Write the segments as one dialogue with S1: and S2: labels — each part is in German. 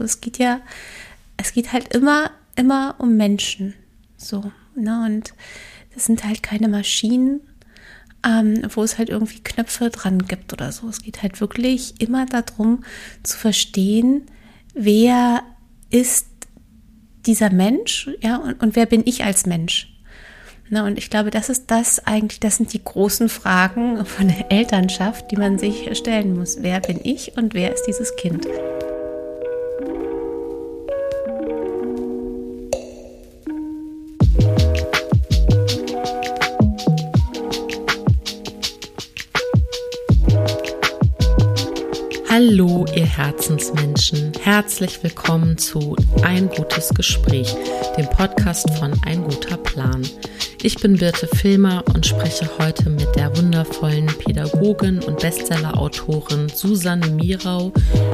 S1: Es geht ja, es geht halt immer, immer um Menschen. So, ne? Und das sind halt keine Maschinen, ähm, wo es halt irgendwie Knöpfe dran gibt oder so. Es geht halt wirklich immer darum zu verstehen, wer ist dieser Mensch, ja, und, und wer bin ich als Mensch? Na, und ich glaube, das ist das eigentlich, das sind die großen Fragen von der Elternschaft, die man sich stellen muss. Wer bin ich und wer ist dieses Kind?
S2: Hallo, ihr Herzensmenschen. Herzlich willkommen zu Ein gutes Gespräch, dem Podcast von Ein guter Plan. Ich bin Birte Filmer und spreche heute mit der wundervollen Pädagogin und Bestsellerautorin Susanne Mirau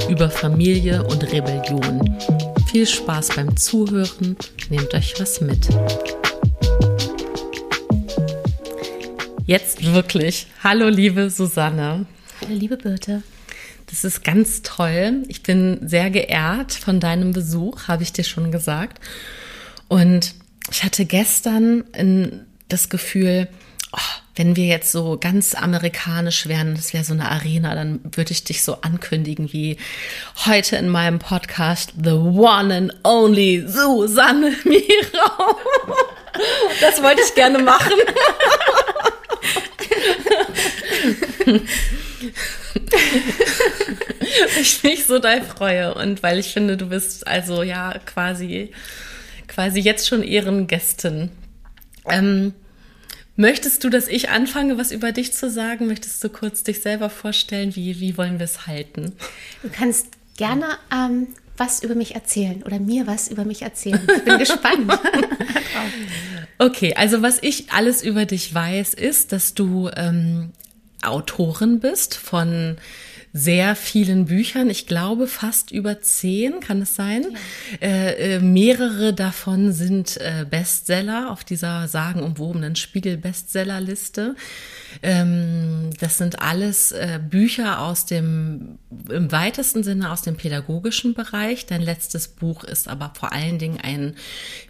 S2: über Familie und Rebellion. Viel Spaß beim Zuhören, nehmt euch was mit. Jetzt wirklich. Hallo, liebe Susanne.
S1: Hallo, liebe Birte.
S2: Das ist ganz toll. Ich bin sehr geehrt von deinem Besuch, habe ich dir schon gesagt. Und ich hatte gestern das Gefühl, oh, wenn wir jetzt so ganz amerikanisch wären, das wäre so eine Arena, dann würde ich dich so ankündigen wie heute in meinem Podcast The One and Only Susanne Mirau. Das wollte ich gerne machen. ich mich so doll freue und weil ich finde, du bist also ja quasi, quasi jetzt schon Ehrengästin. Ähm, möchtest du, dass ich anfange, was über dich zu sagen? Möchtest du kurz dich selber vorstellen? Wie, wie wollen wir es halten?
S1: Du kannst gerne ähm, was über mich erzählen oder mir was über mich erzählen. Ich bin gespannt.
S2: okay, also was ich alles über dich weiß, ist, dass du ähm, Autorin bist von sehr vielen Büchern. Ich glaube fast über zehn, kann es sein. Ja. Äh, äh, mehrere davon sind äh, Bestseller auf dieser sagenumwobenen Spiegel-Bestsellerliste. Ähm, das sind alles äh, Bücher aus dem, im weitesten Sinne aus dem pädagogischen Bereich. Dein letztes Buch ist aber vor allen Dingen ein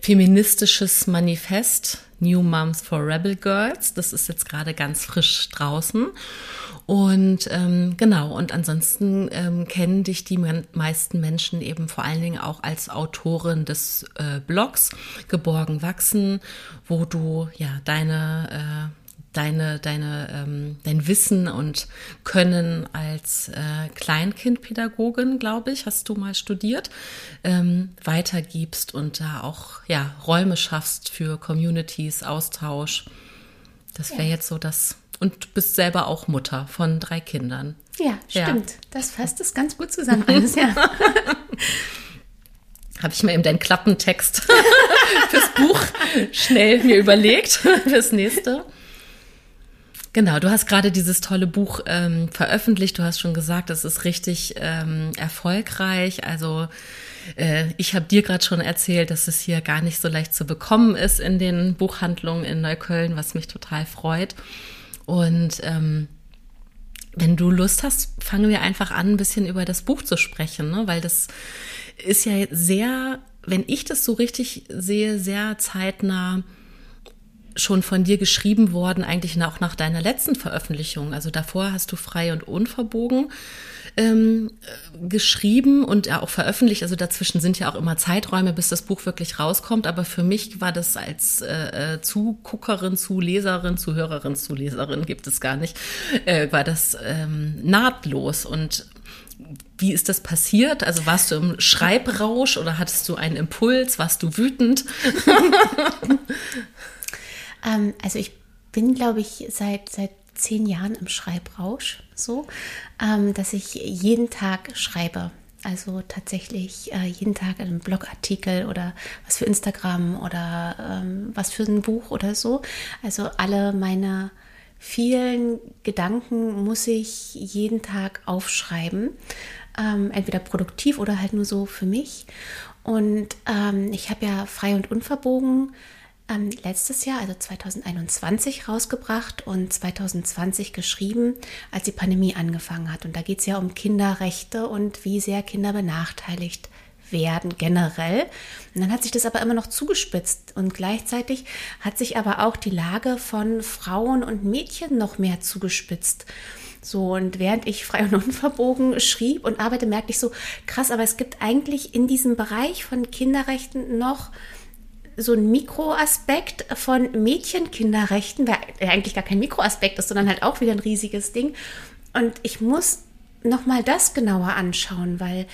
S2: feministisches Manifest, New Moms for Rebel Girls. Das ist jetzt gerade ganz frisch draußen. Und ähm, genau, und ansonsten ähm, kennen dich die meisten Menschen eben vor allen Dingen auch als Autorin des äh, Blogs Geborgen wachsen, wo du ja deine äh, deine, deine, ähm, dein Wissen und Können als äh, Kleinkindpädagogin, glaube ich, hast du mal studiert, ähm, weitergibst und da auch ja, Räume schaffst für Communities, Austausch. Das wäre ja. jetzt so das. Und du bist selber auch Mutter von drei Kindern.
S1: Ja, stimmt. Ja. Das fasst es ganz gut zusammen alles, ja.
S2: Habe ich mir eben deinen Klappentext fürs Buch schnell mir überlegt, fürs nächste. Genau, du hast gerade dieses tolle Buch ähm, veröffentlicht. Du hast schon gesagt, es ist richtig ähm, erfolgreich. Also äh, ich habe dir gerade schon erzählt, dass es hier gar nicht so leicht zu bekommen ist in den Buchhandlungen in Neukölln, was mich total freut. Und ähm, wenn du Lust hast, fangen wir einfach an, ein bisschen über das Buch zu sprechen, ne? weil das ist ja sehr, wenn ich das so richtig sehe, sehr zeitnah schon von dir geschrieben worden, eigentlich auch nach deiner letzten Veröffentlichung. Also davor hast du frei und unverbogen ähm, geschrieben und ja auch veröffentlicht. Also dazwischen sind ja auch immer Zeiträume, bis das Buch wirklich rauskommt. Aber für mich war das als äh, äh Zuguckerin, Zuleserin, Zuhörerin, Zuleserin gibt es gar nicht, äh, war das ähm, nahtlos und wie ist das passiert? Also warst du im Schreibrausch oder hattest du einen Impuls? Warst du wütend?
S1: Ähm, also ich bin, glaube ich, seit, seit zehn Jahren im Schreibrausch so, ähm, dass ich jeden Tag schreibe. Also tatsächlich äh, jeden Tag einen Blogartikel oder was für Instagram oder ähm, was für ein Buch oder so. Also alle meine vielen Gedanken muss ich jeden Tag aufschreiben. Ähm, entweder produktiv oder halt nur so für mich. Und ähm, ich habe ja frei und unverbogen ähm, letztes Jahr, also 2021, rausgebracht und 2020 geschrieben, als die Pandemie angefangen hat. Und da geht es ja um Kinderrechte und wie sehr Kinder benachteiligt werden generell. Und dann hat sich das aber immer noch zugespitzt und gleichzeitig hat sich aber auch die Lage von Frauen und Mädchen noch mehr zugespitzt. So, und während ich frei und unverbogen schrieb und arbeite, merkte ich so, krass, aber es gibt eigentlich in diesem Bereich von Kinderrechten noch so ein Mikroaspekt von Mädchenkinderrechten, der eigentlich gar kein Mikroaspekt ist, sondern halt auch wieder ein riesiges Ding. Und ich muss nochmal das genauer anschauen, weil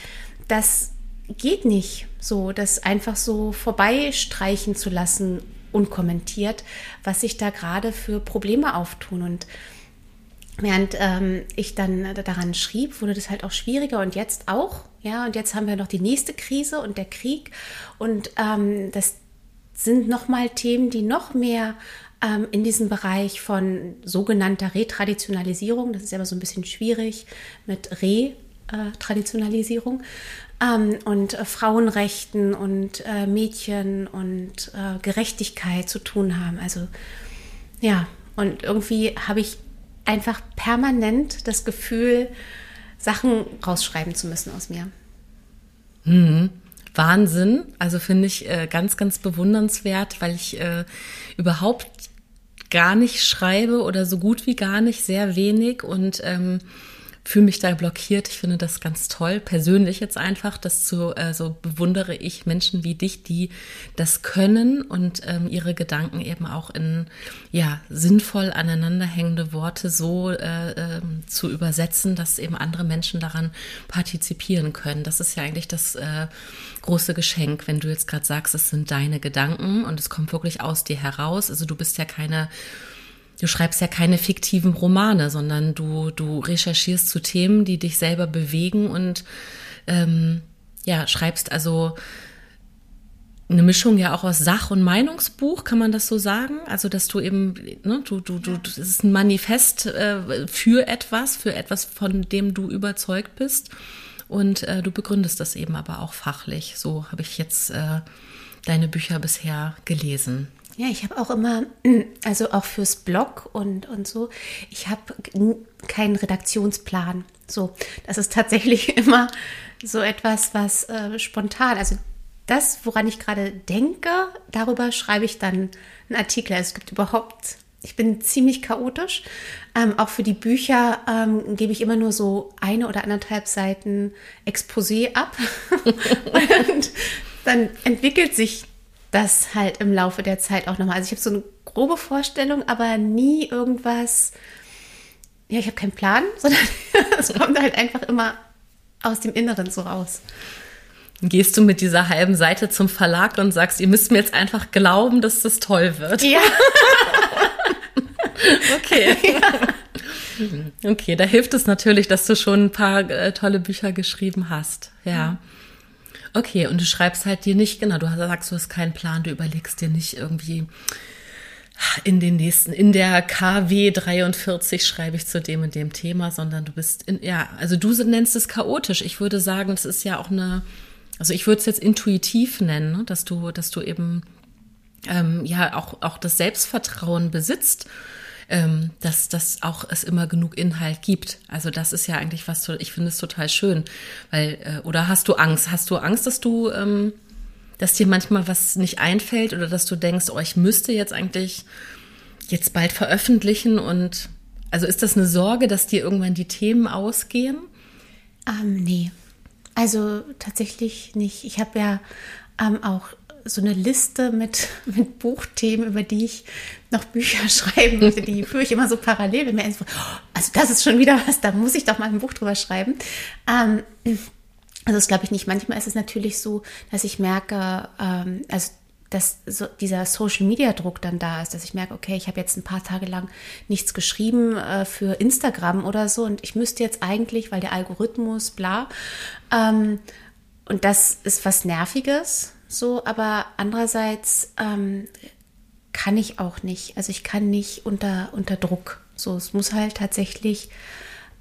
S1: das geht nicht so, das einfach so vorbeistreichen zu lassen, unkommentiert, was sich da gerade für Probleme auftun. Und während ähm, ich dann daran schrieb, wurde das halt auch schwieriger und jetzt auch. Ja, und jetzt haben wir noch die nächste Krise und der Krieg. Und ähm, das sind nochmal Themen, die noch mehr ähm, in diesem Bereich von sogenannter Retraditionalisierung, das ist aber so ein bisschen schwierig mit Retraditionalisierung, ähm, und äh, Frauenrechten und äh, Mädchen und äh, Gerechtigkeit zu tun haben. Also ja, und irgendwie habe ich einfach permanent das Gefühl, Sachen rausschreiben zu müssen aus mir.
S2: Mhm. Wahnsinn. Also finde ich äh, ganz, ganz bewundernswert, weil ich äh, überhaupt gar nicht schreibe oder so gut wie gar nicht, sehr wenig und ähm, fühle mich da blockiert. Ich finde das ganz toll, persönlich jetzt einfach. Das zu, äh, so bewundere ich Menschen wie dich, die das können und ähm, ihre Gedanken eben auch in ja sinnvoll aneinanderhängende Worte so äh, äh, zu übersetzen, dass eben andere Menschen daran partizipieren können. Das ist ja eigentlich das äh, große Geschenk, wenn du jetzt gerade sagst, es sind deine Gedanken und es kommt wirklich aus dir heraus. Also du bist ja keine du schreibst ja keine fiktiven Romane, sondern du, du recherchierst zu Themen, die dich selber bewegen und ähm, ja, schreibst also eine Mischung ja auch aus Sach- und Meinungsbuch, kann man das so sagen? Also, dass du eben, ne, du, du, du, es ist ein Manifest äh, für etwas, für etwas, von dem du überzeugt bist. Und äh, du begründest das eben aber auch fachlich. So habe ich jetzt äh, deine Bücher bisher gelesen.
S1: Ja, ich habe auch immer, also auch fürs Blog und, und so, ich habe keinen Redaktionsplan. So, das ist tatsächlich immer so etwas, was äh, spontan, also das, woran ich gerade denke, darüber schreibe ich dann einen Artikel. Also es gibt überhaupt, ich bin ziemlich chaotisch. Ähm, auch für die Bücher ähm, gebe ich immer nur so eine oder anderthalb Seiten Exposé ab. und dann entwickelt sich das halt im Laufe der Zeit auch nochmal. Also ich habe so eine grobe Vorstellung, aber nie irgendwas. Ja, ich habe keinen Plan, sondern es kommt halt einfach immer aus dem Inneren so raus.
S2: Gehst du mit dieser halben Seite zum Verlag und sagst, ihr müsst mir jetzt einfach glauben, dass das toll wird?
S1: Ja.
S2: okay. Ja. Okay, da hilft es natürlich, dass du schon ein paar äh, tolle Bücher geschrieben hast. Ja. Okay, und du schreibst halt dir nicht, genau, du sagst, du hast keinen Plan, du überlegst dir nicht irgendwie in den nächsten, in der KW 43 schreibe ich zu dem und dem Thema, sondern du bist in, ja, also du nennst es chaotisch. Ich würde sagen, es ist ja auch eine, also ich würde es jetzt intuitiv nennen, ne, dass du, dass du eben ähm, ja auch, auch das Selbstvertrauen besitzt ähm, dass, dass auch es immer genug Inhalt gibt. Also das ist ja eigentlich was, ich finde es total schön. Weil, äh, oder hast du Angst? Hast du Angst, dass du, ähm, dass dir manchmal was nicht einfällt oder dass du denkst, oh, ich müsste jetzt eigentlich jetzt bald veröffentlichen und also ist das eine Sorge, dass dir irgendwann die Themen ausgehen?
S1: Ähm, nee. Also tatsächlich nicht. Ich habe ja ähm, auch so eine Liste mit, mit Buchthemen, über die ich noch Bücher schreiben möchte. Die führe ich immer so parallel. Wenn mir so, also das ist schon wieder was, da muss ich doch mal ein Buch drüber schreiben. Ähm, also das glaube ich nicht. Manchmal ist es natürlich so, dass ich merke, ähm, also dass so dieser Social Media Druck dann da ist, dass ich merke, okay, ich habe jetzt ein paar Tage lang nichts geschrieben äh, für Instagram oder so und ich müsste jetzt eigentlich, weil der Algorithmus, bla. Ähm, und das ist was Nerviges, so, aber andererseits ähm, kann ich auch nicht. Also ich kann nicht unter, unter Druck. So, es muss halt tatsächlich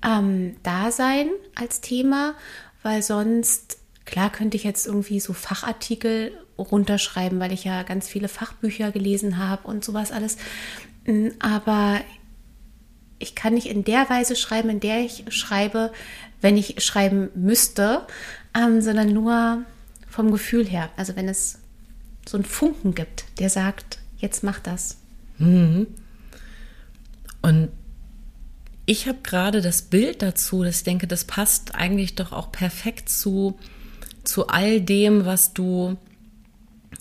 S1: ähm, da sein als Thema, weil sonst, klar könnte ich jetzt irgendwie so Fachartikel runterschreiben, weil ich ja ganz viele Fachbücher gelesen habe und sowas alles. Mm, aber ich kann nicht in der Weise schreiben, in der ich schreibe, wenn ich schreiben müsste, ähm, sondern nur vom Gefühl her. Also wenn es so einen Funken gibt, der sagt, jetzt mach das.
S2: Mhm. Und ich habe gerade das Bild dazu, dass ich denke, das passt eigentlich doch auch perfekt zu, zu all dem, was du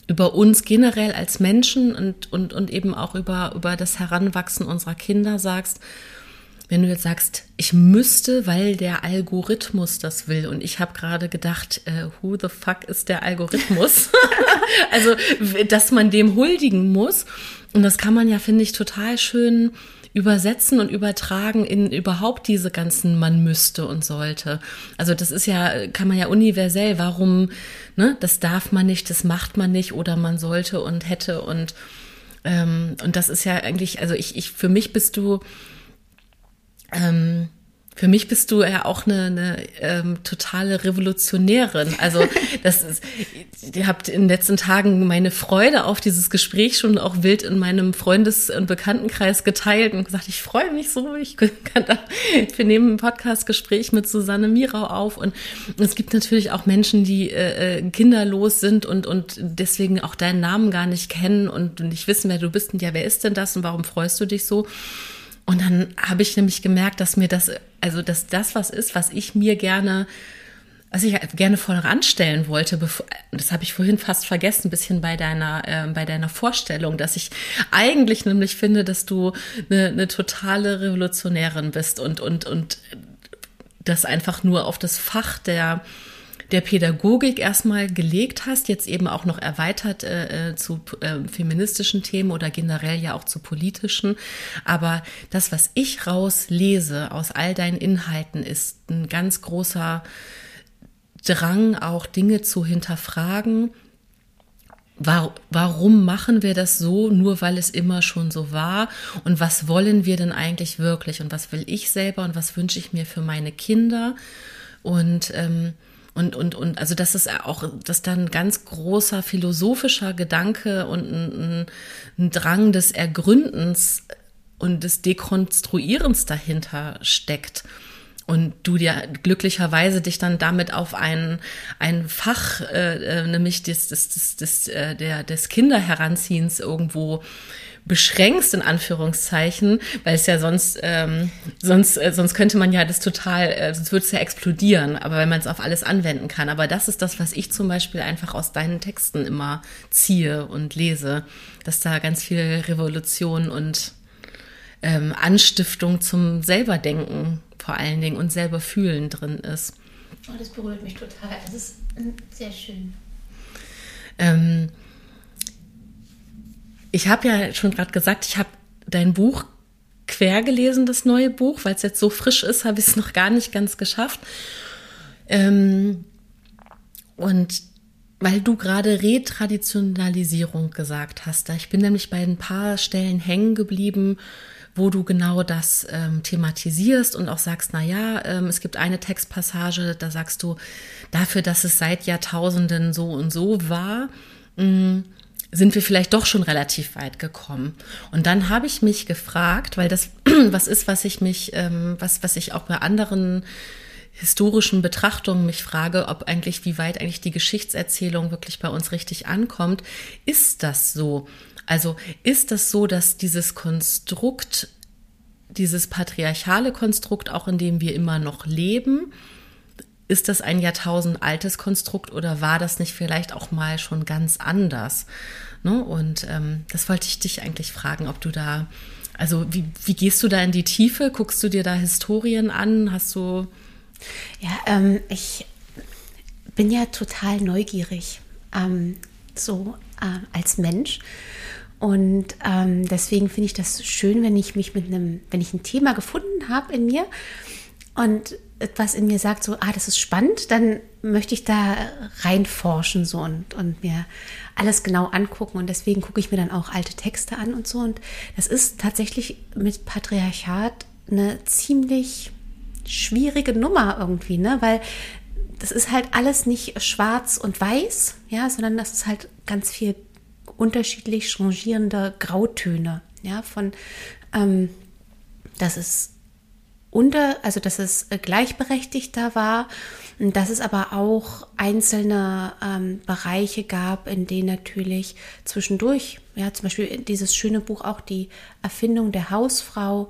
S2: über uns generell als Menschen und, und, und eben auch über, über das Heranwachsen unserer Kinder sagst. Wenn du jetzt sagst, ich müsste, weil der Algorithmus das will. Und ich habe gerade gedacht, äh, who the fuck ist der Algorithmus? also, dass man dem huldigen muss. Und das kann man ja, finde ich, total schön übersetzen und übertragen in überhaupt diese ganzen man müsste und sollte. Also das ist ja, kann man ja universell, warum, ne, das darf man nicht, das macht man nicht oder man sollte und hätte und ähm, und das ist ja eigentlich, also ich, ich, für mich bist du ähm, für mich bist du ja auch eine, eine ähm, totale Revolutionärin. Also das ist, ihr habt in den letzten Tagen meine Freude auf dieses Gespräch schon auch wild in meinem Freundes- und Bekanntenkreis geteilt und gesagt, ich freue mich so, ich kann da, wir nehmen ein Podcast-Gespräch mit Susanne Mirau auf und es gibt natürlich auch Menschen, die äh, äh, kinderlos sind und, und deswegen auch deinen Namen gar nicht kennen und nicht wissen, wer du bist und ja, wer ist denn das und warum freust du dich so? Und dann habe ich nämlich gemerkt, dass mir das, also dass das was ist, was ich mir gerne, was ich gerne voranstellen wollte. Bevor, das habe ich vorhin fast vergessen, ein bisschen bei deiner, äh, bei deiner Vorstellung, dass ich eigentlich nämlich finde, dass du eine, eine totale Revolutionärin bist und, und, und das einfach nur auf das Fach der der Pädagogik erstmal gelegt hast, jetzt eben auch noch erweitert äh, äh, zu äh, feministischen Themen oder generell ja auch zu politischen. Aber das, was ich rauslese aus all deinen Inhalten, ist ein ganz großer Drang, auch Dinge zu hinterfragen. Warum machen wir das so, nur weil es immer schon so war? Und was wollen wir denn eigentlich wirklich? Und was will ich selber und was wünsche ich mir für meine Kinder? Und ähm, und, und, und also das ist auch, dass da ein ganz großer philosophischer Gedanke und ein, ein Drang des Ergründens und des Dekonstruierens dahinter steckt. Und du dir glücklicherweise dich dann damit auf ein, ein Fach, äh, äh nämlich des, des, des, des, äh, der, des Kinderheranziehens irgendwo beschränkst in Anführungszeichen, weil es ja sonst ähm, sonst äh, sonst könnte man ja das total, äh, sonst würde es ja explodieren. Aber wenn man es auf alles anwenden kann, aber das ist das, was ich zum Beispiel einfach aus deinen Texten immer ziehe und lese, dass da ganz viel Revolution und ähm, Anstiftung zum selberdenken vor allen Dingen und selber fühlen drin ist.
S1: Oh, das berührt mich total. Das ist ähm, sehr schön.
S2: Ähm, ich habe ja schon gerade gesagt, ich habe dein Buch quer gelesen, das neue Buch, weil es jetzt so frisch ist, habe ich es noch gar nicht ganz geschafft. Ähm, und weil du gerade Retraditionalisierung gesagt hast, da ich bin nämlich bei ein paar Stellen hängen geblieben, wo du genau das ähm, thematisierst und auch sagst, na ja, ähm, es gibt eine Textpassage, da sagst du, dafür, dass es seit Jahrtausenden so und so war, mh, mm, sind wir vielleicht doch schon relativ weit gekommen. Und dann habe ich mich gefragt, weil das was ist, was ich mich, ähm, was, was ich auch bei anderen historischen Betrachtungen mich frage, ob eigentlich, wie weit eigentlich die Geschichtserzählung wirklich bei uns richtig ankommt. Ist das so? Also ist das so, dass dieses Konstrukt, dieses patriarchale Konstrukt, auch in dem wir immer noch leben, ist das ein Jahrtausend altes Konstrukt oder war das nicht vielleicht auch mal schon ganz anders? Ne? Und ähm, das wollte ich dich eigentlich fragen, ob du da, also wie, wie gehst du da in die Tiefe? Guckst du dir da Historien an? Hast du.
S1: Ja, ähm, ich bin ja total neugierig, ähm, so äh, als Mensch. Und ähm, deswegen finde ich das schön, wenn ich mich mit einem, wenn ich ein Thema gefunden habe in mir und etwas in mir sagt, so, ah, das ist spannend, dann möchte ich da reinforschen so und, und mir alles genau angucken. Und deswegen gucke ich mir dann auch alte Texte an und so. Und das ist tatsächlich mit Patriarchat eine ziemlich schwierige Nummer irgendwie, ne? Weil das ist halt alles nicht schwarz und weiß, ja, sondern das ist halt ganz viel unterschiedlich changierende Grautöne, ja, von ähm, dass es unter, also dass es gleichberechtigter war dass es aber auch einzelne ähm, Bereiche gab, in denen natürlich zwischendurch, ja, zum Beispiel dieses schöne Buch auch die Erfindung der Hausfrau,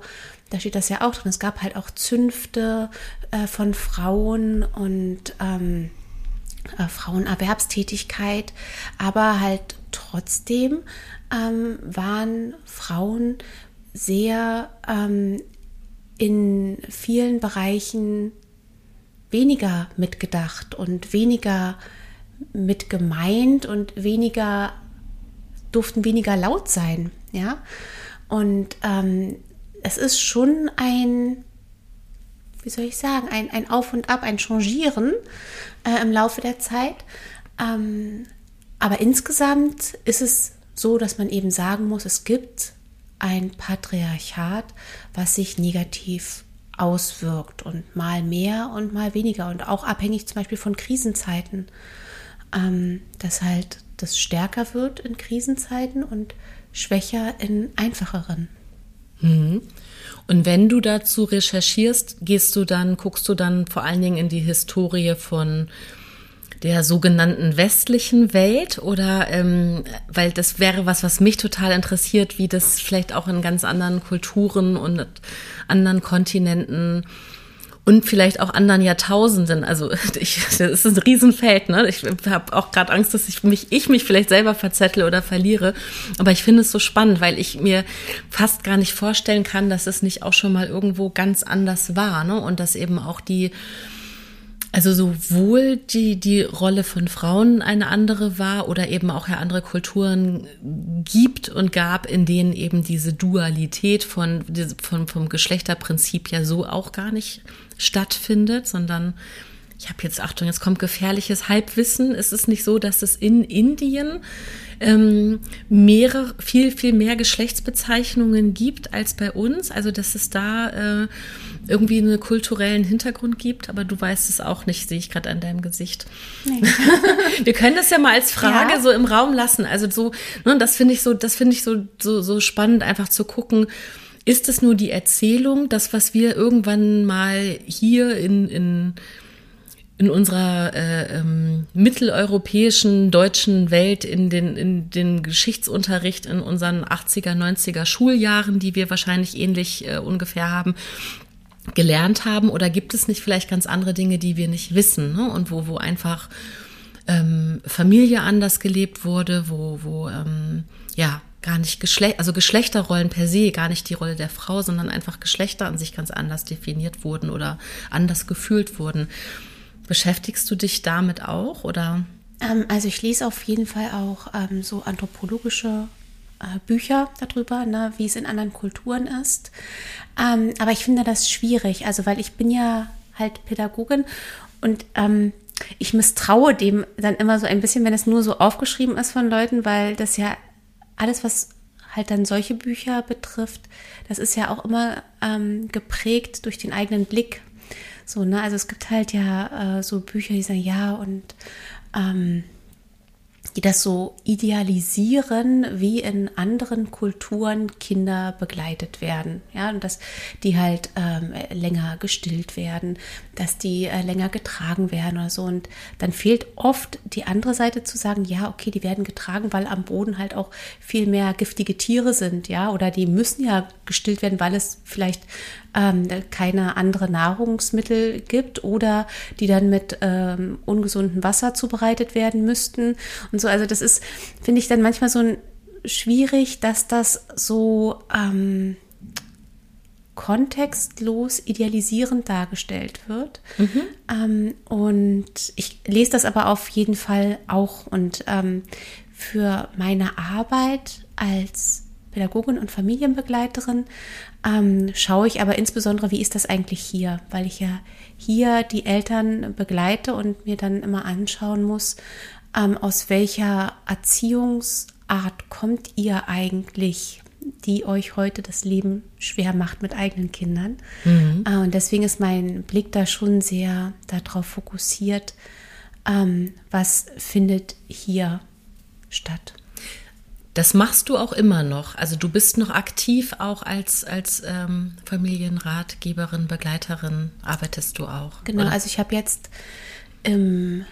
S1: da steht das ja auch drin. Es gab halt auch Zünfte äh, von Frauen und ähm, äh, Frauenerwerbstätigkeit, aber halt trotzdem ähm, waren Frauen sehr ähm, in vielen Bereichen weniger mitgedacht und weniger mitgemeint und weniger durften weniger laut sein, ja. Und ähm, es ist schon ein, wie soll ich sagen, ein, ein Auf und Ab, ein Changieren äh, im Laufe der Zeit. Ähm, aber insgesamt ist es so, dass man eben sagen muss, es gibt ein Patriarchat, was sich negativ auswirkt und mal mehr und mal weniger und auch abhängig zum Beispiel von Krisenzeiten, ähm, dass halt das stärker wird in Krisenzeiten und schwächer in einfacheren.
S2: Mhm. Und wenn du dazu recherchierst, gehst du dann, guckst du dann vor allen Dingen in die Historie von der sogenannten westlichen Welt oder ähm, weil das wäre was, was mich total interessiert, wie das vielleicht auch in ganz anderen Kulturen und anderen Kontinenten und vielleicht auch anderen Jahrtausenden. Also ich, das ist ein Riesenfeld. Ne? Ich habe auch gerade Angst, dass ich mich, ich mich vielleicht selber verzettle oder verliere. Aber ich finde es so spannend, weil ich mir fast gar nicht vorstellen kann, dass es nicht auch schon mal irgendwo ganz anders war. Ne? Und dass eben auch die also sowohl die, die Rolle von Frauen eine andere war oder eben auch ja andere Kulturen gibt und gab, in denen eben diese Dualität von, von vom Geschlechterprinzip ja so auch gar nicht stattfindet, sondern ich habe jetzt, Achtung, jetzt kommt gefährliches Halbwissen. Es ist nicht so, dass es in Indien ähm, mehrere, viel, viel mehr Geschlechtsbezeichnungen gibt als bei uns. Also, dass es da äh, irgendwie einen kulturellen Hintergrund gibt, aber du weißt es auch nicht, sehe ich gerade an deinem Gesicht. Nee. Wir können das ja mal als Frage ja. so im Raum lassen. Also so, ne, das finde ich so, das finde ich so, so, so spannend, einfach zu gucken. Ist es nur die Erzählung, das, was wir irgendwann mal hier in, in in unserer äh, ähm, mitteleuropäischen deutschen Welt in den in den Geschichtsunterricht in unseren 80er 90er Schuljahren, die wir wahrscheinlich ähnlich äh, ungefähr haben, gelernt haben oder gibt es nicht vielleicht ganz andere Dinge, die wir nicht wissen ne? und wo wo einfach ähm, Familie anders gelebt wurde, wo wo ähm, ja gar nicht Geschlecht, also Geschlechterrollen per se, gar nicht die Rolle der Frau, sondern einfach Geschlechter an sich ganz anders definiert wurden oder anders gefühlt wurden. Beschäftigst du dich damit auch oder?
S1: Ähm, also ich lese auf jeden Fall auch ähm, so anthropologische Bücher darüber, ne, wie es in anderen Kulturen ist. Ähm, aber ich finde das schwierig, also weil ich bin ja halt Pädagogin und ähm, ich misstraue dem dann immer so ein bisschen, wenn es nur so aufgeschrieben ist von Leuten, weil das ja alles, was halt dann solche Bücher betrifft, das ist ja auch immer ähm, geprägt durch den eigenen Blick so, ne? Also es gibt halt ja äh, so Bücher, die sagen, ja, und ähm, die das so idealisieren, wie in anderen Kulturen Kinder begleitet werden. Ja, und dass die halt ähm, länger gestillt werden, dass die äh, länger getragen werden oder so. Und dann fehlt oft die andere Seite zu sagen, ja, okay, die werden getragen, weil am Boden halt auch viel mehr giftige Tiere sind, ja, oder die müssen ja gestillt werden, weil es vielleicht ähm, keine andere Nahrungsmittel gibt oder die dann mit ähm, ungesundem Wasser zubereitet werden müssten und so. Also das ist, finde ich dann manchmal so ein, schwierig, dass das so ähm, kontextlos idealisierend dargestellt wird. Mhm. Ähm, und ich lese das aber auf jeden Fall auch. Und ähm, für meine Arbeit als Pädagogin und Familienbegleiterin ähm, schaue ich aber insbesondere, wie ist das eigentlich hier, weil ich ja hier die Eltern begleite und mir dann immer anschauen muss, ähm, aus welcher Erziehungsart kommt ihr eigentlich, die euch heute das Leben schwer macht mit eigenen Kindern. Mhm. Äh, und deswegen ist mein Blick da schon sehr darauf fokussiert, ähm, was findet hier statt.
S2: Das machst du auch immer noch. Also du bist noch aktiv auch als, als ähm, Familienratgeberin, Begleiterin, arbeitest du auch.
S1: Genau, oder? also ich habe jetzt im,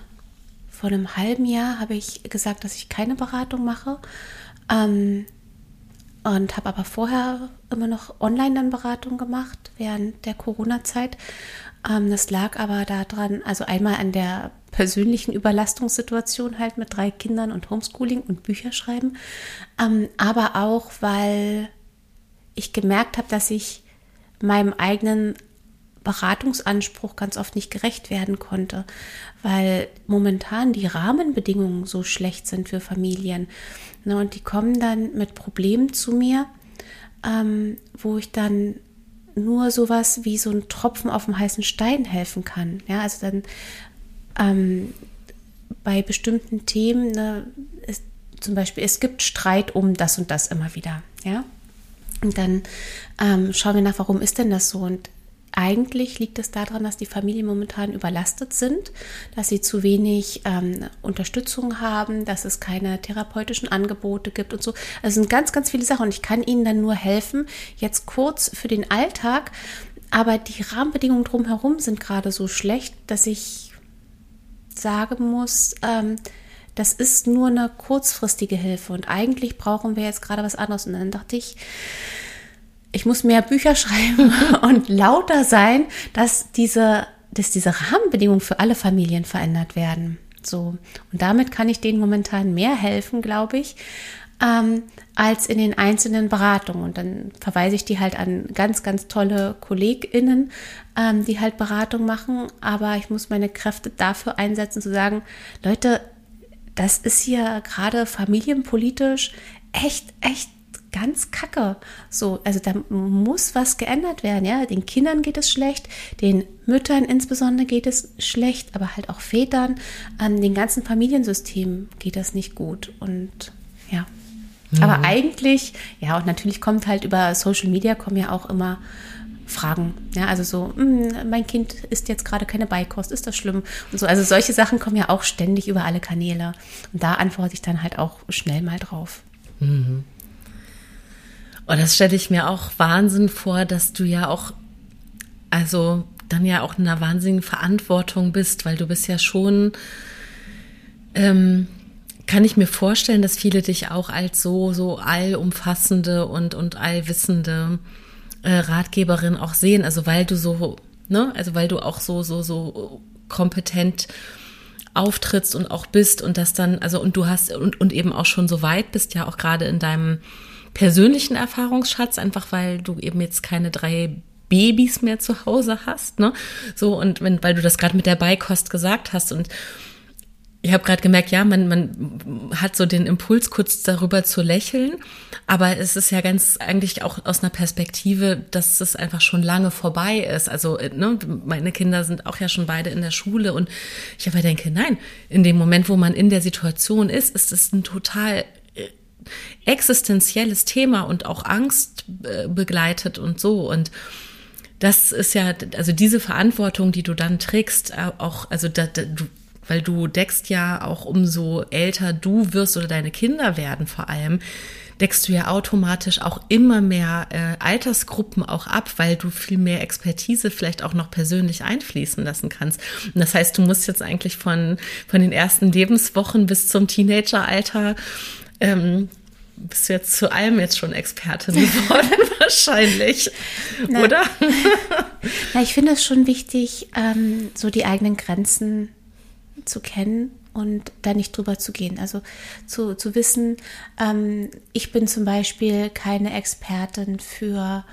S1: vor einem halben Jahr habe ich gesagt, dass ich keine Beratung mache. Ähm, und habe aber vorher immer noch online dann Beratung gemacht während der Corona-Zeit. Ähm, das lag aber daran, also einmal an der persönlichen Überlastungssituation halt mit drei Kindern und Homeschooling und Bücherschreiben, ähm, aber auch, weil ich gemerkt habe, dass ich meinem eigenen Beratungsanspruch ganz oft nicht gerecht werden konnte, weil momentan die Rahmenbedingungen so schlecht sind für Familien. Ne, und die kommen dann mit Problemen zu mir, ähm, wo ich dann nur sowas wie so ein Tropfen auf dem heißen Stein helfen kann. Ja, also dann ähm, bei bestimmten Themen, ne, ist, zum Beispiel, es gibt Streit um das und das immer wieder. Ja, und dann ähm, schauen wir nach, warum ist denn das so? Und eigentlich liegt es daran, dass die Familien momentan überlastet sind, dass sie zu wenig ähm, Unterstützung haben, dass es keine therapeutischen Angebote gibt und so. Also es sind ganz, ganz viele Sachen und ich kann ihnen dann nur helfen, jetzt kurz für den Alltag. Aber die Rahmenbedingungen drumherum sind gerade so schlecht, dass ich sagen muss, ähm, das ist nur eine kurzfristige Hilfe und eigentlich brauchen wir jetzt gerade was anderes. Und dann dachte ich, ich muss mehr Bücher schreiben und lauter sein, dass diese, dass diese Rahmenbedingungen für alle Familien verändert werden. So. Und damit kann ich denen momentan mehr helfen, glaube ich, ähm, als in den einzelnen Beratungen. Und dann verweise ich die halt an ganz, ganz tolle KollegInnen, ähm, die halt Beratung machen. Aber ich muss meine Kräfte dafür einsetzen, zu sagen, Leute, das ist hier gerade familienpolitisch echt, echt ganz kacke. So, also da muss was geändert werden, ja. Den Kindern geht es schlecht, den Müttern insbesondere geht es schlecht, aber halt auch Vätern, an den ganzen Familiensystemen geht das nicht gut. Und ja. Mhm. Aber eigentlich, ja, und natürlich kommt halt über Social Media kommen ja auch immer Fragen. Ja, also so, mh, hm, mein Kind isst jetzt gerade keine Beikost, ist das schlimm? Und so, also solche Sachen kommen ja auch ständig über alle Kanäle. Und da antworte ich dann halt auch schnell mal drauf. Mhm.
S2: Und das stelle ich mir auch Wahnsinn vor, dass du ja auch, also dann ja auch in einer wahnsinnigen Verantwortung bist, weil du bist ja schon, ähm, kann ich mir vorstellen, dass viele dich auch als so, so allumfassende und, und allwissende äh, Ratgeberin auch sehen. Also weil du so, ne, also weil du auch so, so, so kompetent auftrittst und auch bist und das dann, also und du hast und, und eben auch schon so weit bist, ja auch gerade in deinem persönlichen Erfahrungsschatz, einfach weil du eben jetzt keine drei Babys mehr zu Hause hast, ne? So und wenn, weil du das gerade mit der Beikost gesagt hast und ich habe gerade gemerkt, ja, man, man hat so den Impuls, kurz darüber zu lächeln, aber es ist ja ganz eigentlich auch aus einer Perspektive, dass es einfach schon lange vorbei ist. Also ne, meine Kinder sind auch ja schon beide in der Schule und ich aber denke, nein, in dem Moment, wo man in der Situation ist, ist es ein total existenzielles Thema und auch Angst äh, begleitet und so. Und das ist ja, also diese Verantwortung, die du dann trägst, äh, auch, also da, da, du, weil du deckst ja auch umso älter du wirst oder deine Kinder werden vor allem, deckst du ja automatisch auch immer mehr äh, Altersgruppen auch ab, weil du viel mehr Expertise vielleicht auch noch persönlich einfließen lassen kannst. Und das heißt, du musst jetzt eigentlich von, von den ersten Lebenswochen bis zum Teenageralter ähm, bist du jetzt zu allem jetzt schon Expertin geworden, wahrscheinlich,
S1: Na,
S2: oder?
S1: Na, ich finde es schon wichtig, ähm, so die eigenen Grenzen zu kennen und da nicht drüber zu gehen. Also zu, zu wissen, ähm, ich bin zum Beispiel keine Expertin für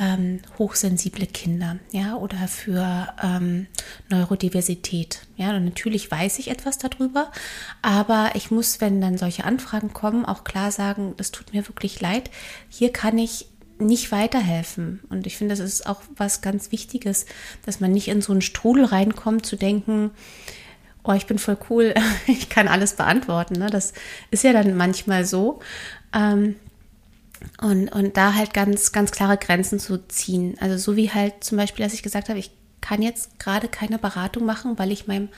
S1: ähm, hochsensible Kinder, ja, oder für ähm, Neurodiversität. Ja, und natürlich weiß ich etwas darüber, aber ich muss, wenn dann solche Anfragen kommen, auch klar sagen, das tut mir wirklich leid. Hier kann ich nicht weiterhelfen. Und ich finde, das ist auch was ganz Wichtiges, dass man nicht in so einen Strudel reinkommt, zu denken, oh, ich bin voll cool, ich kann alles beantworten. Ne? Das ist ja dann manchmal so. Ähm, und, und da halt ganz, ganz klare Grenzen zu ziehen. Also so wie halt zum Beispiel, dass ich gesagt habe, ich kann jetzt gerade keine Beratung machen, weil ich meinem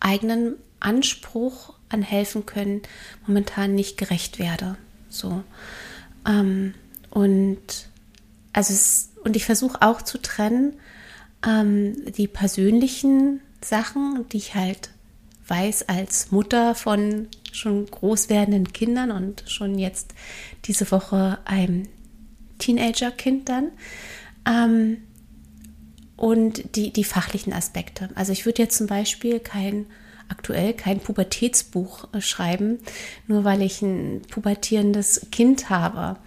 S1: eigenen Anspruch an helfen können momentan nicht gerecht werde. So. Ähm, und also es, und ich versuche auch zu trennen, ähm, die persönlichen Sachen, die ich halt weiß als Mutter von schon groß werdenden Kindern und schon jetzt diese Woche einem Teenager-Kind dann. Ähm, und die, die fachlichen Aspekte. Also ich würde jetzt zum Beispiel kein aktuell kein Pubertätsbuch äh, schreiben, nur weil ich ein pubertierendes Kind habe,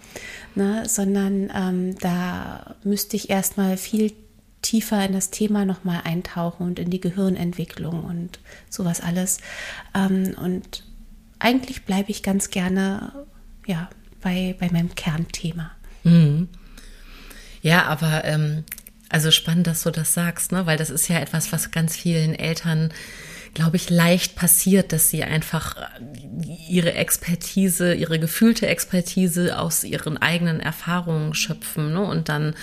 S1: ne, sondern ähm, da müsste ich erstmal viel tiefer in das Thema nochmal eintauchen und in die Gehirnentwicklung und sowas alles. Ähm, und eigentlich bleibe ich ganz gerne ja, bei, bei meinem Kernthema.
S2: Mhm. Ja, aber ähm, also spannend, dass du das sagst, ne? weil das ist ja etwas, was ganz vielen Eltern glaube ich, leicht passiert, dass sie einfach ihre Expertise, ihre gefühlte Expertise aus ihren eigenen Erfahrungen schöpfen ne? und dann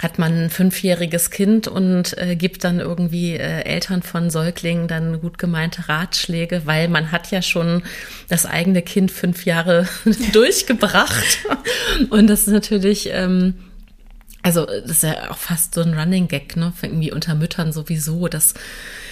S2: hat man ein fünfjähriges Kind und äh, gibt dann irgendwie äh, Eltern von Säuglingen dann gut gemeinte Ratschläge, weil man hat ja schon das eigene Kind fünf Jahre durchgebracht. Und das ist natürlich, ähm, also das ist ja auch fast so ein Running Gag, ne? Irgendwie unter Müttern sowieso, dass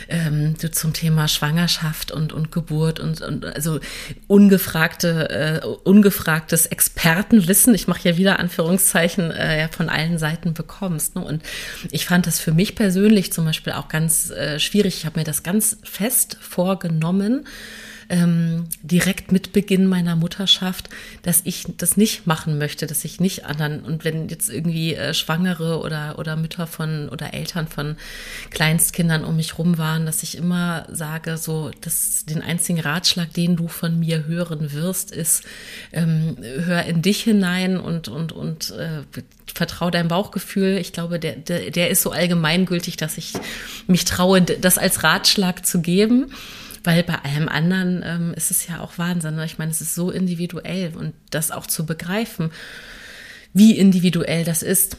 S2: ähm, du zum Thema Schwangerschaft und, und Geburt und, und also ungefragte, äh, ungefragtes Expertenwissen, ich mache ja wieder Anführungszeichen, äh, ja, von allen Seiten bekommst. Ne? Und ich fand das für mich persönlich zum Beispiel auch ganz äh, schwierig. Ich habe mir das ganz fest vorgenommen, ähm, direkt mit Beginn meiner Mutterschaft, dass ich das nicht machen möchte, dass ich nicht anderen und wenn jetzt irgendwie äh, Schwangere oder oder Mütter von oder Eltern von Kleinstkindern um mich rum waren, dass ich immer sage, so, dass den einzigen Ratschlag, den du von mir hören wirst, ist, ähm, hör in dich hinein und und und äh, vertraue deinem Bauchgefühl. Ich glaube, der, der, der ist so allgemeingültig, dass ich mich traue, das als Ratschlag zu geben. Weil bei allem anderen ähm, ist es ja auch Wahnsinn. Ne? Ich meine, es ist so individuell und das auch zu begreifen, wie individuell das ist.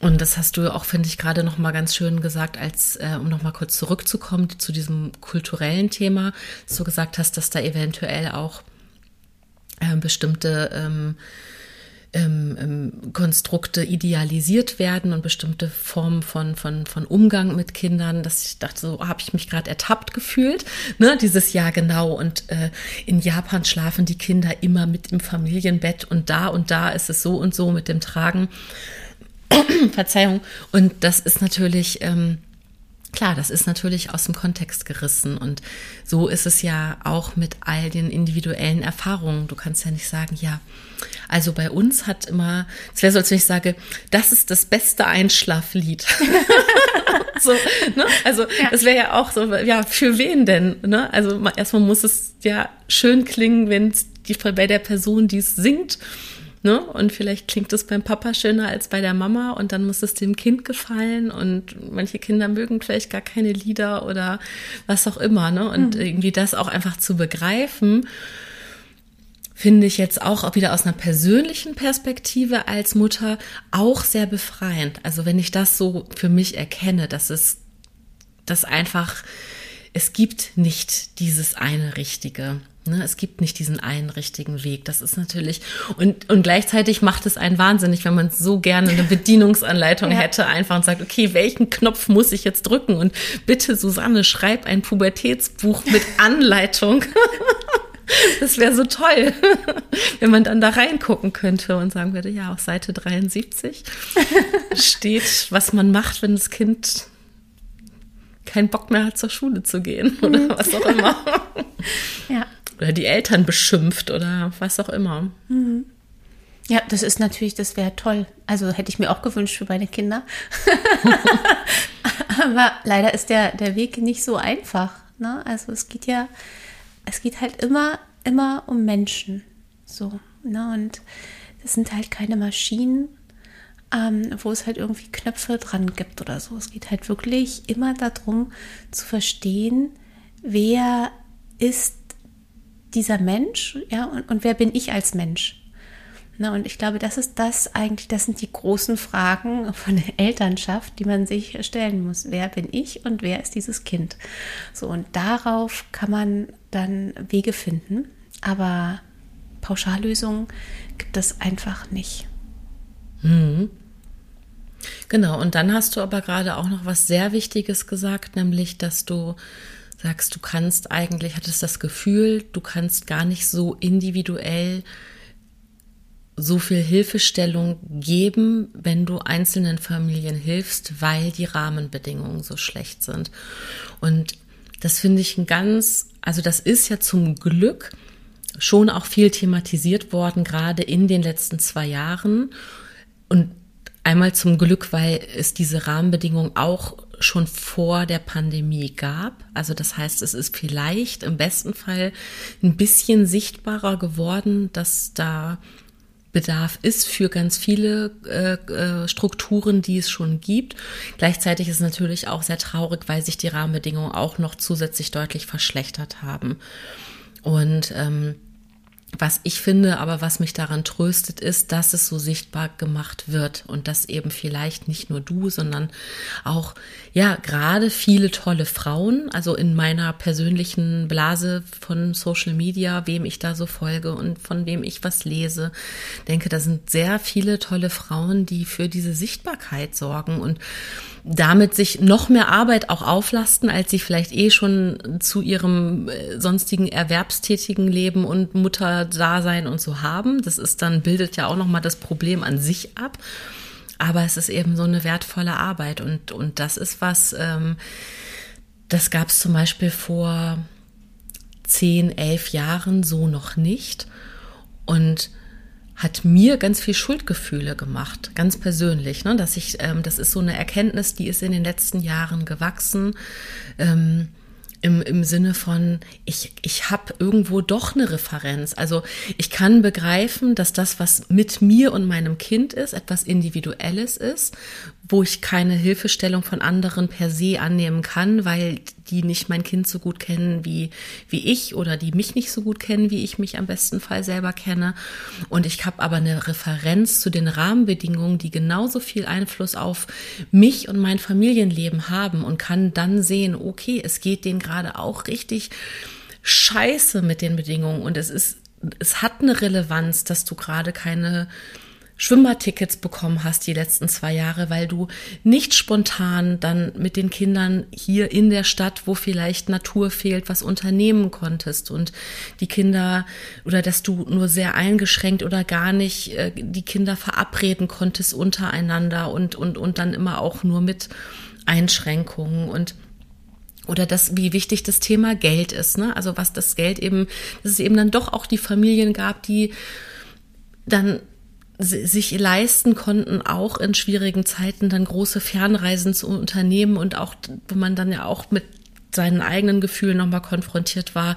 S2: Und das hast du auch, finde ich, gerade noch mal ganz schön gesagt, als äh, um noch mal kurz zurückzukommen zu diesem kulturellen Thema, du gesagt hast, dass da eventuell auch äh, bestimmte ähm, ähm, ähm, Konstrukte idealisiert werden und bestimmte Formen von, von, von Umgang mit Kindern, dass ich dachte, so habe ich mich gerade ertappt gefühlt, ne, dieses Jahr genau. Und äh, in Japan schlafen die Kinder immer mit im Familienbett und da und da ist es so und so mit dem Tragen. Verzeihung. Und das ist natürlich. Ähm, Klar, das ist natürlich aus dem Kontext gerissen und so ist es ja auch mit all den individuellen Erfahrungen. Du kannst ja nicht sagen, ja, also bei uns hat immer, es wäre so, als wenn ich sage, das ist das beste Einschlaflied. so, ne? Also ja. das wäre ja auch so, ja, für wen denn? Ne? Also erstmal muss es ja schön klingen, wenn es bei der Person, die es singt, Ne? Und vielleicht klingt es beim Papa schöner als bei der Mama und dann muss es dem Kind gefallen und manche Kinder mögen vielleicht gar keine Lieder oder was auch immer. Ne? Und mhm. irgendwie das auch einfach zu begreifen, finde ich jetzt auch wieder aus einer persönlichen Perspektive als Mutter auch sehr befreiend. Also wenn ich das so für mich erkenne, dass es das einfach, es gibt nicht dieses eine Richtige. Ne, es gibt nicht diesen einen richtigen Weg. Das ist natürlich und und gleichzeitig macht es einen wahnsinnig, wenn man so gerne eine Bedienungsanleitung ja. hätte, einfach und sagt, okay, welchen Knopf muss ich jetzt drücken? Und bitte, Susanne, schreib ein Pubertätsbuch mit Anleitung. Das wäre so toll, wenn man dann da reingucken könnte und sagen würde, ja, auf Seite 73 steht, was man macht, wenn das Kind keinen Bock mehr hat, zur Schule zu gehen oder mhm. was auch immer. Ja oder die Eltern beschimpft oder was auch immer. Mhm.
S1: Ja, das ist natürlich, das wäre toll. Also hätte ich mir auch gewünscht für meine Kinder. Aber leider ist der, der Weg nicht so einfach. Ne? Also es geht ja, es geht halt immer, immer um Menschen. So. Ne? Und das sind halt keine Maschinen, ähm, wo es halt irgendwie Knöpfe dran gibt oder so. Es geht halt wirklich immer darum zu verstehen, wer ist dieser Mensch, ja, und, und wer bin ich als Mensch? Na, und ich glaube, das ist das eigentlich, das sind die großen Fragen von der Elternschaft, die man sich stellen muss. Wer bin ich und wer ist dieses Kind? So, und darauf kann man dann Wege finden. Aber Pauschallösungen gibt es einfach nicht.
S2: Mhm. Genau, und dann hast du aber gerade auch noch was sehr Wichtiges gesagt, nämlich, dass du sagst, du kannst eigentlich, hattest das Gefühl, du kannst gar nicht so individuell so viel Hilfestellung geben, wenn du einzelnen Familien hilfst, weil die Rahmenbedingungen so schlecht sind. Und das finde ich ein ganz, also das ist ja zum Glück schon auch viel thematisiert worden, gerade in den letzten zwei Jahren. Und einmal zum Glück, weil es diese Rahmenbedingungen auch schon vor der Pandemie gab. Also das heißt, es ist vielleicht im besten Fall ein bisschen sichtbarer geworden, dass da Bedarf ist für ganz viele äh, äh, Strukturen, die es schon gibt. Gleichzeitig ist es natürlich auch sehr traurig, weil sich die Rahmenbedingungen auch noch zusätzlich deutlich verschlechtert haben. Und ähm, was ich finde, aber was mich daran tröstet, ist, dass es so sichtbar gemacht wird und dass eben vielleicht nicht nur du, sondern auch, ja, gerade viele tolle Frauen, also in meiner persönlichen Blase von Social Media, wem ich da so folge und von wem ich was lese, denke, da sind sehr viele tolle Frauen, die für diese Sichtbarkeit sorgen und damit sich noch mehr Arbeit auch auflasten, als sie vielleicht eh schon zu ihrem äh, sonstigen erwerbstätigen Leben und Mutterdasein und so haben. Das ist dann, bildet ja auch nochmal das Problem an sich ab. Aber es ist eben so eine wertvolle Arbeit und, und das ist was, ähm, das gab es zum Beispiel vor zehn, elf Jahren so noch nicht. Und hat mir ganz viel Schuldgefühle gemacht, ganz persönlich. Ne? Dass ich, ähm, das ist so eine Erkenntnis, die ist in den letzten Jahren gewachsen. Ähm, im, im Sinne von, ich, ich habe irgendwo doch eine Referenz. Also ich kann begreifen, dass das, was mit mir und meinem Kind ist, etwas Individuelles ist, wo ich keine Hilfestellung von anderen per se annehmen kann, weil die nicht mein Kind so gut kennen wie, wie ich oder die mich nicht so gut kennen, wie ich mich am besten Fall selber kenne. Und ich habe aber eine Referenz zu den Rahmenbedingungen, die genauso viel Einfluss auf mich und mein Familienleben haben und kann dann sehen, okay, es geht denen gerade auch richtig scheiße mit den Bedingungen und es ist, es hat eine Relevanz, dass du gerade keine Schwimmbadtickets bekommen hast die letzten zwei Jahre, weil du nicht spontan dann mit den Kindern hier in der Stadt, wo vielleicht Natur fehlt, was unternehmen konntest und die Kinder oder dass du nur sehr eingeschränkt oder gar nicht äh, die Kinder verabreden konntest untereinander und, und, und dann immer auch nur mit Einschränkungen und oder das, wie wichtig das Thema Geld ist, ne? Also was das Geld eben, dass es eben dann doch auch die Familien gab, die dann sich leisten konnten, auch in schwierigen Zeiten dann große Fernreisen zu unternehmen und auch, wo man dann ja auch mit seinen eigenen Gefühlen nochmal konfrontiert war,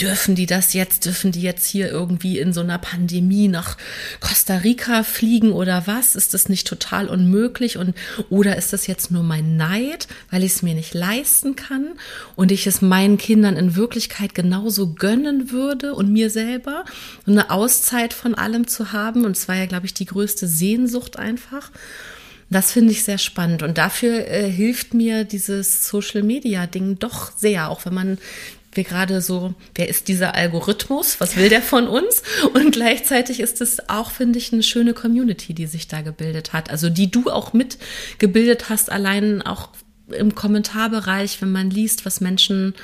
S2: dürfen die das jetzt, dürfen die jetzt hier irgendwie in so einer Pandemie nach Costa Rica fliegen oder was? Ist das nicht total unmöglich? Und oder ist das jetzt nur mein Neid, weil ich es mir nicht leisten kann und ich es meinen Kindern in Wirklichkeit genauso gönnen würde und mir selber eine Auszeit von allem zu haben? Und es war ja, glaube ich, die größte Sehnsucht einfach. Das finde ich sehr spannend und dafür äh, hilft mir dieses Social Media Ding doch sehr, auch wenn man wir gerade so, wer ist dieser Algorithmus? Was will der von uns? Und gleichzeitig ist es auch, finde ich, eine schöne Community, die sich da gebildet hat. Also die du auch mitgebildet hast, allein auch im Kommentarbereich, wenn man liest, was Menschen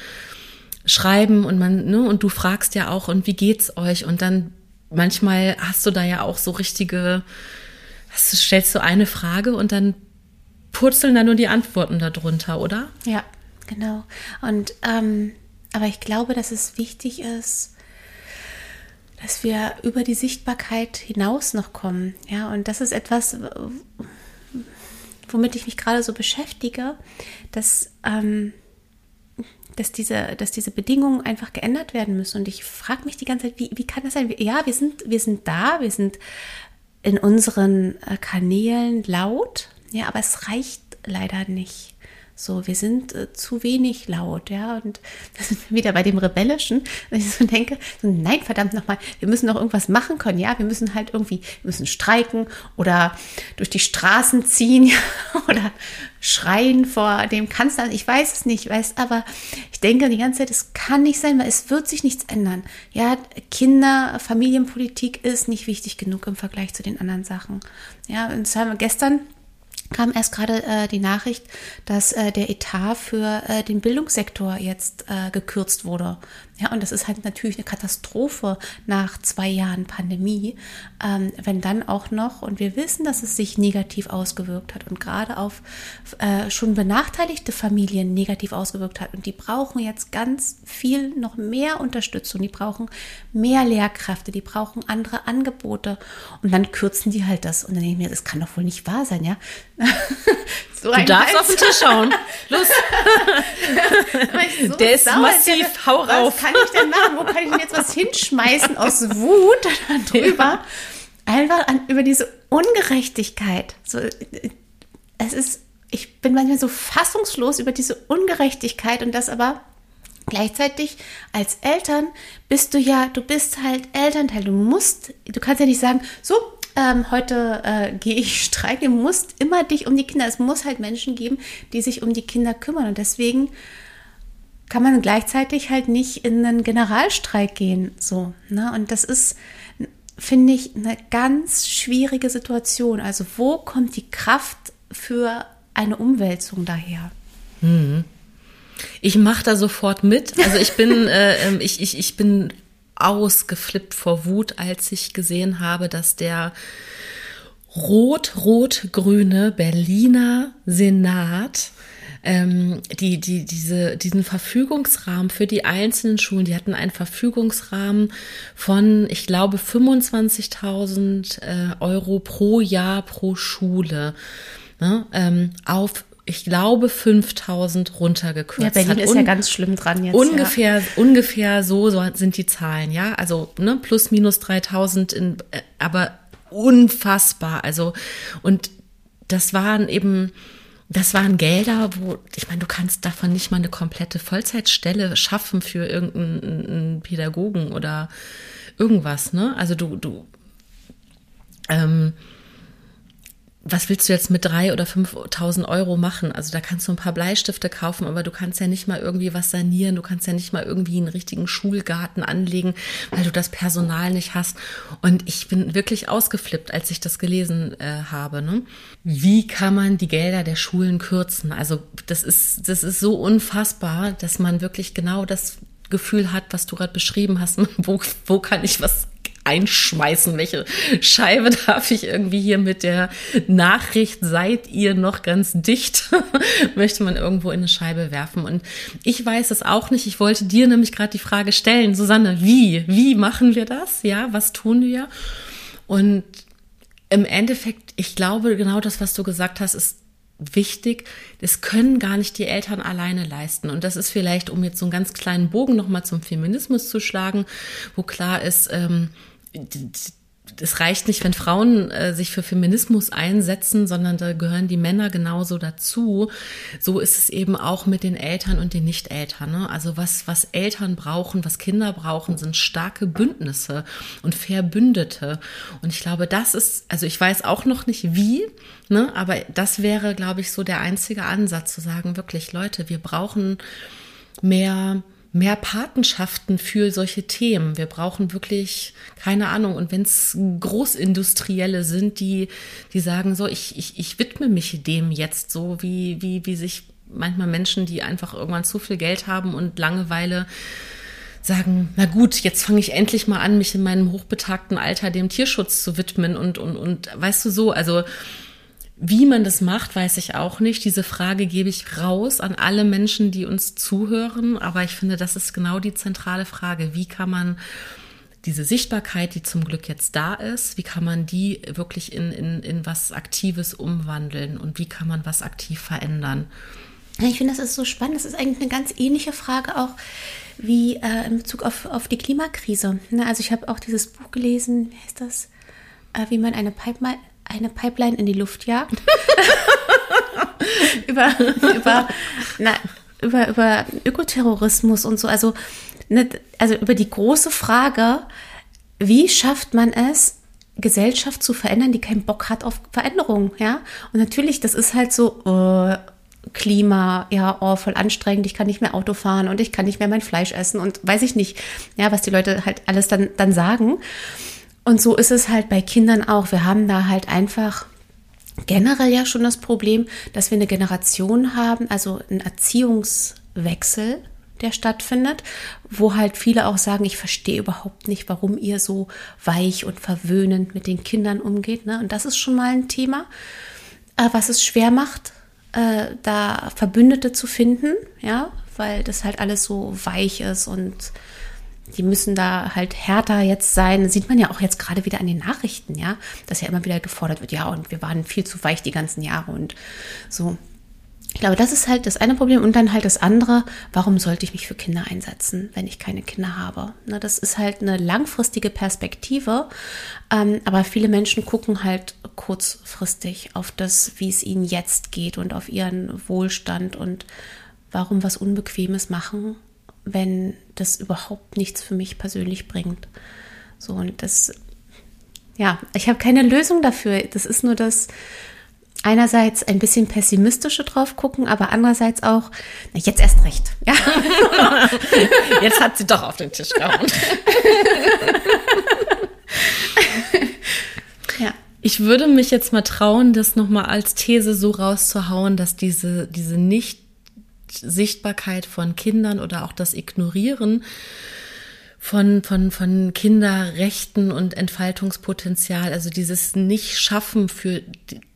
S2: schreiben und man, ne, und du fragst ja auch, und wie geht's euch? Und dann manchmal hast du da ja auch so richtige, hast, stellst du eine Frage und dann purzeln da nur die Antworten darunter, oder?
S1: Ja, genau. Und ähm, aber ich glaube, dass es wichtig ist, dass wir über die Sichtbarkeit hinaus noch kommen. Ja, und das ist etwas, womit ich mich gerade so beschäftige, dass, ähm, dass, diese, dass diese Bedingungen einfach geändert werden müssen. Und ich frage mich die ganze Zeit, wie, wie kann das sein? Ja, wir sind, wir sind da, wir sind in unseren äh, Kanälen laut, ja, aber es reicht leider nicht So, wir sind äh, zu wenig laut, ja. Und das sind wieder bei dem Rebellischen, dass ich so denke, so, nein, verdammt nochmal, wir müssen doch irgendwas machen können, ja. Wir müssen halt irgendwie, wir müssen streiken oder durch die Straßen ziehen ja, oder schreien vor dem Kanzler. Ich weiß es nicht, weiß, aber ich denke die ganze Zeit, es kann nicht sein, weil es wird sich nichts ändern. Ja, Kinder, Familienpolitik ist nicht wichtig genug im Vergleich zu den anderen Sachen. Ja, und das haben wir gestern kam erst gerade äh, die Nachricht, dass äh, der Etat für äh, den Bildungssektor jetzt äh, gekürzt wurde. Ja, und das ist halt natürlich eine Katastrophe nach zwei Jahren Pandemie, ähm, wenn dann auch noch, und wir wissen, dass es sich negativ ausgewirkt hat und gerade auf äh, schon benachteiligte Familien negativ ausgewirkt hat. Und die brauchen jetzt ganz viel noch mehr Unterstützung, die brauchen mehr Lehrkräfte, die brauchen andere Angebote. Und dann kürzen die halt das. Und dann denke ich mir, das kann doch wohl nicht wahr sein, ja?
S2: so du darfst Hals. auf den Tisch schauen. Los. so Der ist massiv. Hau rauf
S1: kann ich denn machen? Wo kann ich denn jetzt was hinschmeißen aus Wut darüber? Einfach an, über diese Ungerechtigkeit. So, es ist, ich bin manchmal so fassungslos über diese Ungerechtigkeit und das aber gleichzeitig als Eltern bist du ja, du bist halt Elternteil. Du musst, du kannst ja nicht sagen, so, ähm, heute äh, gehe ich streiken. Du musst immer dich um die Kinder. Es muss halt Menschen geben, die sich um die Kinder kümmern. Und deswegen kann man gleichzeitig halt nicht in einen Generalstreik gehen. So, ne? Und das ist, finde ich, eine ganz schwierige Situation. Also, wo kommt die Kraft für eine Umwälzung daher?
S2: Hm. Ich mache da sofort mit. Also ich bin, äh, ähm, ich, ich, ich bin ausgeflippt vor Wut, als ich gesehen habe, dass der rot-rot-grüne Berliner Senat ähm, die, die, diese, diesen Verfügungsrahmen für die einzelnen Schulen, die hatten einen Verfügungsrahmen von, ich glaube, 25.000 äh, Euro pro Jahr pro Schule ne, ähm, auf ich glaube, 5000 runtergekürzt. Ja,
S1: Berlin ist ja ganz schlimm dran jetzt.
S2: Ungefähr, ja. ungefähr so, so sind die Zahlen, ja. Also, ne, plus minus 3000 in, äh, aber unfassbar. Also, und das waren eben, das waren Gelder, wo, ich meine, du kannst davon nicht mal eine komplette Vollzeitstelle schaffen für irgendeinen Pädagogen oder irgendwas, ne? Also du, du, ähm, was willst du jetzt mit drei oder 5.000 Euro machen? Also da kannst du ein paar Bleistifte kaufen, aber du kannst ja nicht mal irgendwie was sanieren, du kannst ja nicht mal irgendwie einen richtigen Schulgarten anlegen, weil du das Personal nicht hast. Und ich bin wirklich ausgeflippt, als ich das gelesen äh, habe. Ne? Wie kann man die Gelder der Schulen kürzen? Also das ist, das ist so unfassbar, dass man wirklich genau das Gefühl hat, was du gerade beschrieben hast. Wo, wo kann ich was einschmeißen? Welche Scheibe darf ich irgendwie hier mit der Nachricht, seid ihr noch ganz dicht? Möchte man irgendwo in eine Scheibe werfen? Und ich weiß es auch nicht. Ich wollte dir nämlich gerade die Frage stellen, Susanne, wie? Wie machen wir das? Ja, was tun wir? Und im Endeffekt, ich glaube, genau das, was du gesagt hast, ist wichtig. Das können gar nicht die Eltern alleine leisten. Und das ist vielleicht, um jetzt so einen ganz kleinen Bogen nochmal zum Feminismus zu schlagen, wo klar ist, ähm, es reicht nicht, wenn Frauen äh, sich für Feminismus einsetzen, sondern da gehören die Männer genauso dazu. So ist es eben auch mit den Eltern und den Nicht-Eltern. Ne? Also was, was Eltern brauchen, was Kinder brauchen, sind starke Bündnisse und Verbündete. Und ich glaube, das ist, also ich weiß auch noch nicht wie, ne? aber das wäre, glaube ich, so der einzige Ansatz zu sagen, wirklich, Leute, wir brauchen mehr mehr Patenschaften für solche Themen. Wir brauchen wirklich, keine Ahnung, und wenn es Großindustrielle sind, die, die sagen so, ich, ich, ich widme mich dem jetzt so, wie, wie, wie sich manchmal Menschen, die einfach irgendwann zu viel Geld haben und Langeweile sagen, na gut, jetzt fange ich endlich mal an, mich in meinem hochbetagten Alter dem Tierschutz zu widmen und, und, und weißt du so, also wie man das macht, weiß ich auch nicht. Diese Frage gebe ich raus an alle Menschen, die uns zuhören. Aber ich finde, das ist genau die zentrale Frage. Wie kann man diese Sichtbarkeit, die zum Glück jetzt da ist, wie kann man die wirklich in, in, in was Aktives umwandeln und wie kann man was aktiv verändern?
S1: Ich finde, das ist so spannend. Das ist eigentlich eine ganz ähnliche Frage auch wie äh, in Bezug auf, auf die Klimakrise. Ne, also ich habe auch dieses Buch gelesen, wie heißt das? Äh, wie man eine Pipeline eine Pipeline in die Luft jagt. über, über, na, über, über Ökoterrorismus und so. Also, ne, also über die große Frage, wie schafft man es, Gesellschaft zu verändern, die keinen Bock hat auf Veränderung, ja? Und natürlich, das ist halt so, äh, Klima, ja, oh, voll anstrengend, ich kann nicht mehr Auto fahren und ich kann nicht mehr mein Fleisch essen und weiß ich nicht, ja, was die Leute halt alles dann, dann sagen. Und so ist es halt bei Kindern auch. Wir haben da halt einfach generell ja schon das Problem, dass wir eine Generation haben, also einen Erziehungswechsel, der stattfindet, wo halt viele auch sagen, ich verstehe überhaupt nicht, warum ihr so weich und verwöhnend mit den Kindern umgeht. Ne? Und das ist schon mal ein Thema, äh, was es schwer macht, äh, da Verbündete zu finden, ja, weil das halt alles so weich ist und die müssen da halt härter jetzt sein. Das sieht man ja auch jetzt gerade wieder an den Nachrichten, ja, dass ja immer wieder gefordert wird, ja, und wir waren viel zu weich die ganzen Jahre und so. Ich glaube, das ist halt das eine Problem. Und dann halt das andere, warum sollte ich mich für Kinder einsetzen, wenn ich keine Kinder habe? Na, das ist halt eine langfristige Perspektive. Ähm, aber viele Menschen gucken halt kurzfristig auf das, wie es ihnen jetzt geht und auf ihren Wohlstand und warum was Unbequemes machen wenn das überhaupt nichts für mich persönlich bringt. So und das, ja, ich habe keine Lösung dafür. Das ist nur das einerseits ein bisschen pessimistische drauf gucken, aber andererseits auch, na, jetzt erst recht. Ja.
S2: jetzt hat sie doch auf den Tisch gehauen. ja. Ich würde mich jetzt mal trauen, das nochmal als These so rauszuhauen, dass diese, diese nicht Sichtbarkeit von Kindern oder auch das Ignorieren von, von, von Kinderrechten und Entfaltungspotenzial, also dieses Nicht-Schaffen für,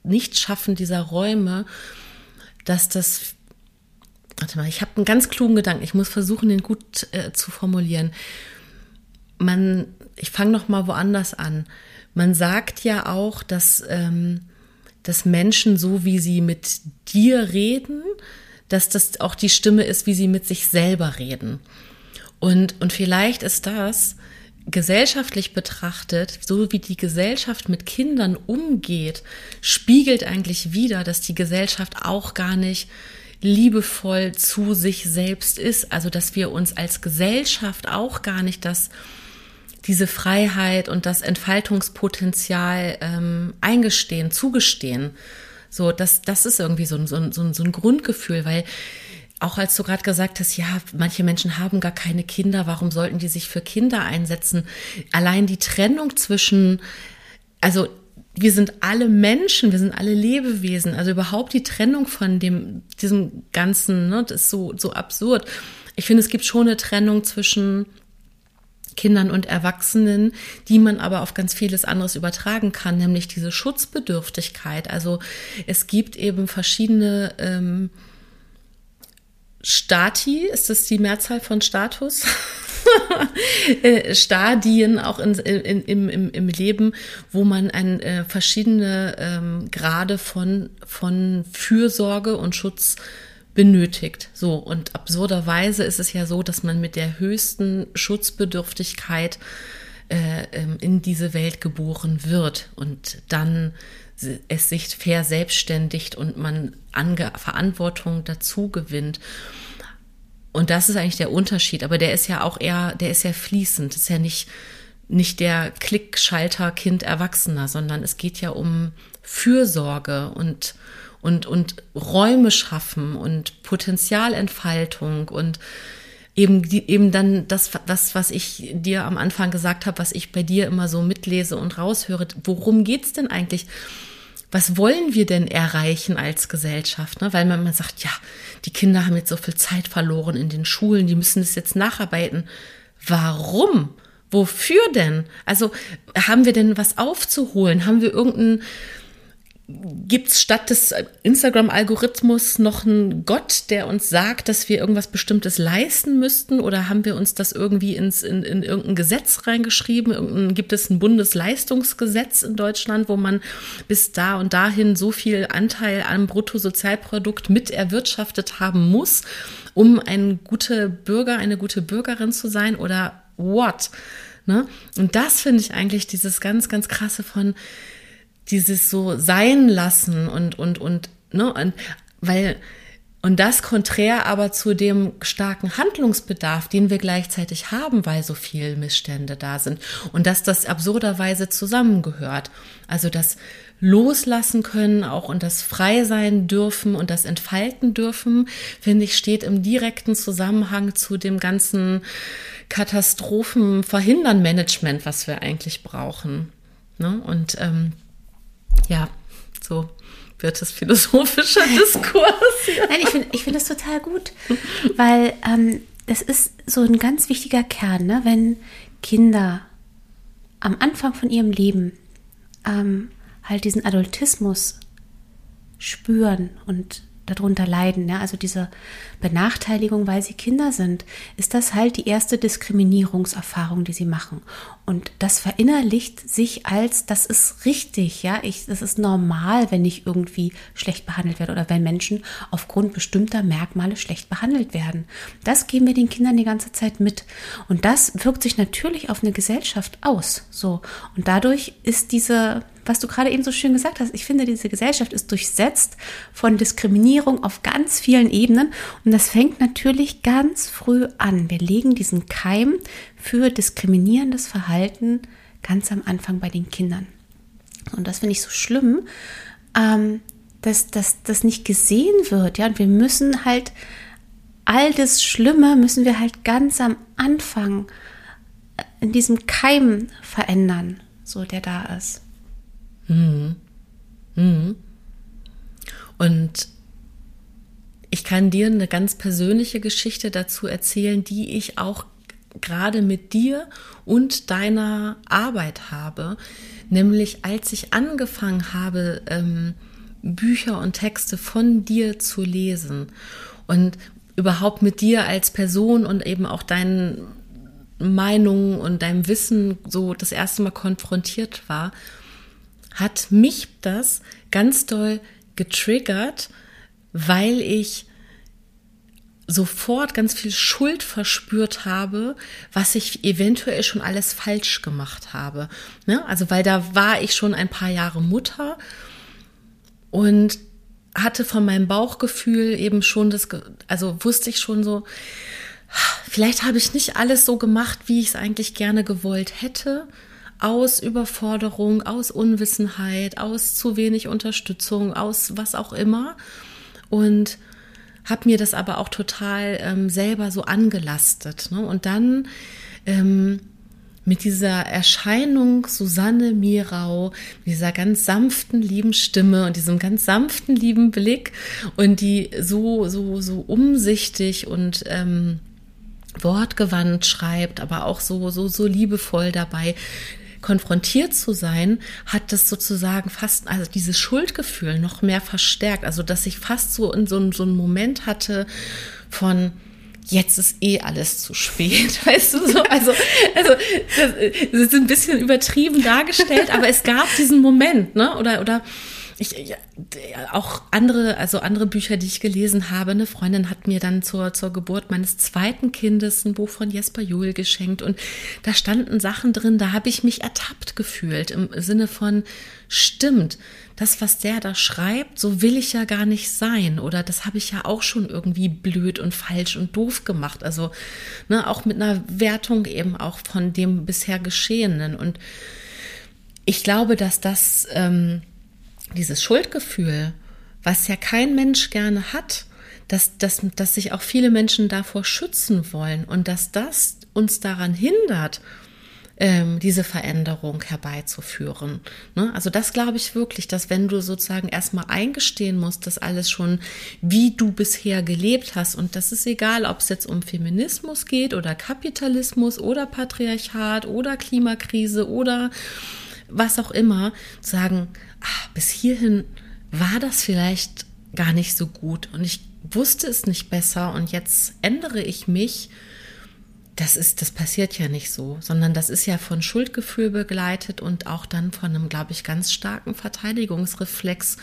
S2: Nicht-Schaffen dieser Räume, dass das, warte mal, ich habe einen ganz klugen Gedanken, ich muss versuchen, den gut äh, zu formulieren. Man, ich fange noch mal woanders an. Man sagt ja auch, dass, ähm, dass Menschen so, wie sie mit dir reden, dass das auch die Stimme ist, wie sie mit sich selber reden. Und, und vielleicht ist das gesellschaftlich betrachtet, so wie die Gesellschaft mit Kindern umgeht, spiegelt eigentlich wieder, dass die Gesellschaft auch gar nicht liebevoll zu sich selbst ist. Also, dass wir uns als Gesellschaft auch gar nicht das, diese Freiheit und das Entfaltungspotenzial ähm, eingestehen, zugestehen. So, das, das ist irgendwie so ein, so ein, so ein Grundgefühl, weil auch als du gerade gesagt hast, ja, manche Menschen haben gar keine Kinder, warum sollten die sich für Kinder einsetzen? Allein die Trennung zwischen, also wir sind alle Menschen, wir sind alle Lebewesen, also überhaupt die Trennung von dem, diesem Ganzen, ne, das ist so, so absurd. Ich finde, es gibt schon eine Trennung zwischen Kindern und Erwachsenen, die man aber auf ganz vieles anderes übertragen kann, nämlich diese Schutzbedürftigkeit. Also es gibt eben verschiedene ähm, Stati, ist das die Mehrzahl von Status? Äh, Stadien auch in, in, im, im, im Leben, wo man ein, äh, verschiedene ähm, Grade von, von Fürsorge und Schutz benötigt. So, und absurderweise ist es ja so, dass man mit der höchsten Schutzbedürftigkeit äh, ähm, in diese Welt geboren wird und dann es sich verselbstständigt und man Ange Verantwortung dazu gewinnt. Und das ist eigentlich der Unterschied, aber der ist ja auch eher, der ist ja fließend, das ist ja nicht, nicht der Klickschalter Kind Erwachsener, sondern es geht ja um Fürsorge und und, und Räume schaffen und Potenzialentfaltung und eben, eben dann das, das, was ich dir am Anfang gesagt habe, was ich bei dir immer so mitlese und raushöre. Worum geht's denn eigentlich? Was wollen wir denn erreichen als Gesellschaft? Ne? Weil man immer sagt, ja, die Kinder haben jetzt so viel Zeit verloren in den Schulen, die müssen es jetzt nacharbeiten. Warum? Wofür denn? Also haben wir denn was aufzuholen? Haben wir irgendeinen Gibt es statt des Instagram-Algorithmus noch einen Gott, der uns sagt, dass wir irgendwas Bestimmtes leisten müssten? Oder haben wir uns das irgendwie ins, in, in irgendein Gesetz reingeschrieben? Irgendein, gibt es ein Bundesleistungsgesetz in Deutschland, wo man bis da und dahin so viel Anteil am Bruttosozialprodukt mit erwirtschaftet haben muss, um ein guter Bürger, eine gute Bürgerin zu sein? Oder what? Ne? Und das finde ich eigentlich dieses ganz, ganz krasse von, dieses so sein lassen und, und, und, ne, und weil und das konträr aber zu dem starken Handlungsbedarf, den wir gleichzeitig haben, weil so viel Missstände da sind. Und dass das absurderweise zusammengehört. Also das Loslassen können auch und das Frei sein dürfen und das Entfalten dürfen, finde ich, steht im direkten Zusammenhang zu dem ganzen Katastrophenverhindern-Management, was wir eigentlich brauchen. Ne? Und ähm, ja, so wird es philosophischer Diskurs.
S1: Nein, ich finde ich find das total gut, weil ähm, das ist so ein ganz wichtiger Kern, ne? wenn Kinder am Anfang von ihrem Leben ähm, halt diesen Adultismus spüren und darunter leiden, ja, also diese Benachteiligung, weil sie Kinder sind, ist das halt die erste Diskriminierungserfahrung, die sie machen. Und das verinnerlicht sich als, das ist richtig, ja, ich, das ist normal, wenn ich irgendwie schlecht behandelt werde oder wenn Menschen aufgrund bestimmter Merkmale schlecht behandelt werden. Das geben wir den Kindern die ganze Zeit mit. Und das wirkt sich natürlich auf eine Gesellschaft aus, so. Und dadurch ist diese was du gerade eben so schön gesagt hast, ich finde, diese Gesellschaft ist durchsetzt von Diskriminierung auf ganz vielen Ebenen und das fängt natürlich ganz früh an. Wir legen diesen Keim für diskriminierendes Verhalten ganz am Anfang bei den Kindern. Und das finde ich so schlimm, ähm, dass das nicht gesehen wird. Ja, und wir müssen halt all das Schlimme müssen wir halt ganz am Anfang in diesem Keim verändern, so der da ist. Mhm.
S2: Mhm. Und ich kann dir eine ganz persönliche Geschichte dazu erzählen, die ich auch gerade mit dir und deiner Arbeit habe. Nämlich als ich angefangen habe, ähm, Bücher und Texte von dir zu lesen und überhaupt mit dir als Person und eben auch deinen Meinungen und deinem Wissen so das erste Mal konfrontiert war, hat mich das ganz doll getriggert, weil ich sofort ganz viel Schuld verspürt habe, was ich eventuell schon alles falsch gemacht habe. Ne? Also weil da war ich schon ein paar Jahre Mutter und hatte von meinem Bauchgefühl eben schon das, also wusste ich schon so, vielleicht habe ich nicht alles so gemacht, wie ich es eigentlich gerne gewollt hätte aus Überforderung, aus Unwissenheit, aus zu wenig Unterstützung, aus was auch immer. Und habe mir das aber auch total ähm, selber so angelastet. Ne? Und dann ähm, mit dieser Erscheinung Susanne Mirau, dieser ganz sanften, lieben Stimme und diesem ganz sanften, lieben Blick und die so, so, so umsichtig und ähm, wortgewandt schreibt, aber auch so, so, so liebevoll dabei konfrontiert zu sein, hat das sozusagen fast, also dieses Schuldgefühl noch mehr verstärkt. Also, dass ich fast so in so, so einen Moment hatte von, jetzt ist eh alles zu spät, weißt du so. Also, also das ist ein bisschen übertrieben dargestellt, aber es gab diesen Moment, ne? Oder, oder ich, ja, auch andere, also andere Bücher, die ich gelesen habe. Eine Freundin hat mir dann zur, zur Geburt meines zweiten Kindes ein Buch von Jesper Juhl geschenkt und da standen Sachen drin, da habe ich mich ertappt gefühlt im Sinne von, stimmt, das, was der da schreibt, so will ich ja gar nicht sein oder das habe ich ja auch schon irgendwie blöd und falsch und doof gemacht. Also ne, auch mit einer Wertung eben auch von dem bisher Geschehenen und ich glaube, dass das ähm, dieses Schuldgefühl, was ja kein Mensch gerne hat, dass, dass, dass sich auch viele Menschen davor schützen wollen und dass das uns daran hindert, ähm, diese Veränderung herbeizuführen. Ne? Also das glaube ich wirklich, dass wenn du sozusagen erstmal eingestehen musst, dass alles schon, wie du bisher gelebt hast, und das ist egal, ob es jetzt um Feminismus geht oder Kapitalismus oder Patriarchat oder Klimakrise oder was auch immer, sagen, ach, bis hierhin war das vielleicht gar nicht so gut und ich wusste es nicht besser und jetzt ändere ich mich. Das ist, das passiert ja nicht so, sondern das ist ja von Schuldgefühl begleitet und auch dann von einem, glaube ich, ganz starken Verteidigungsreflex,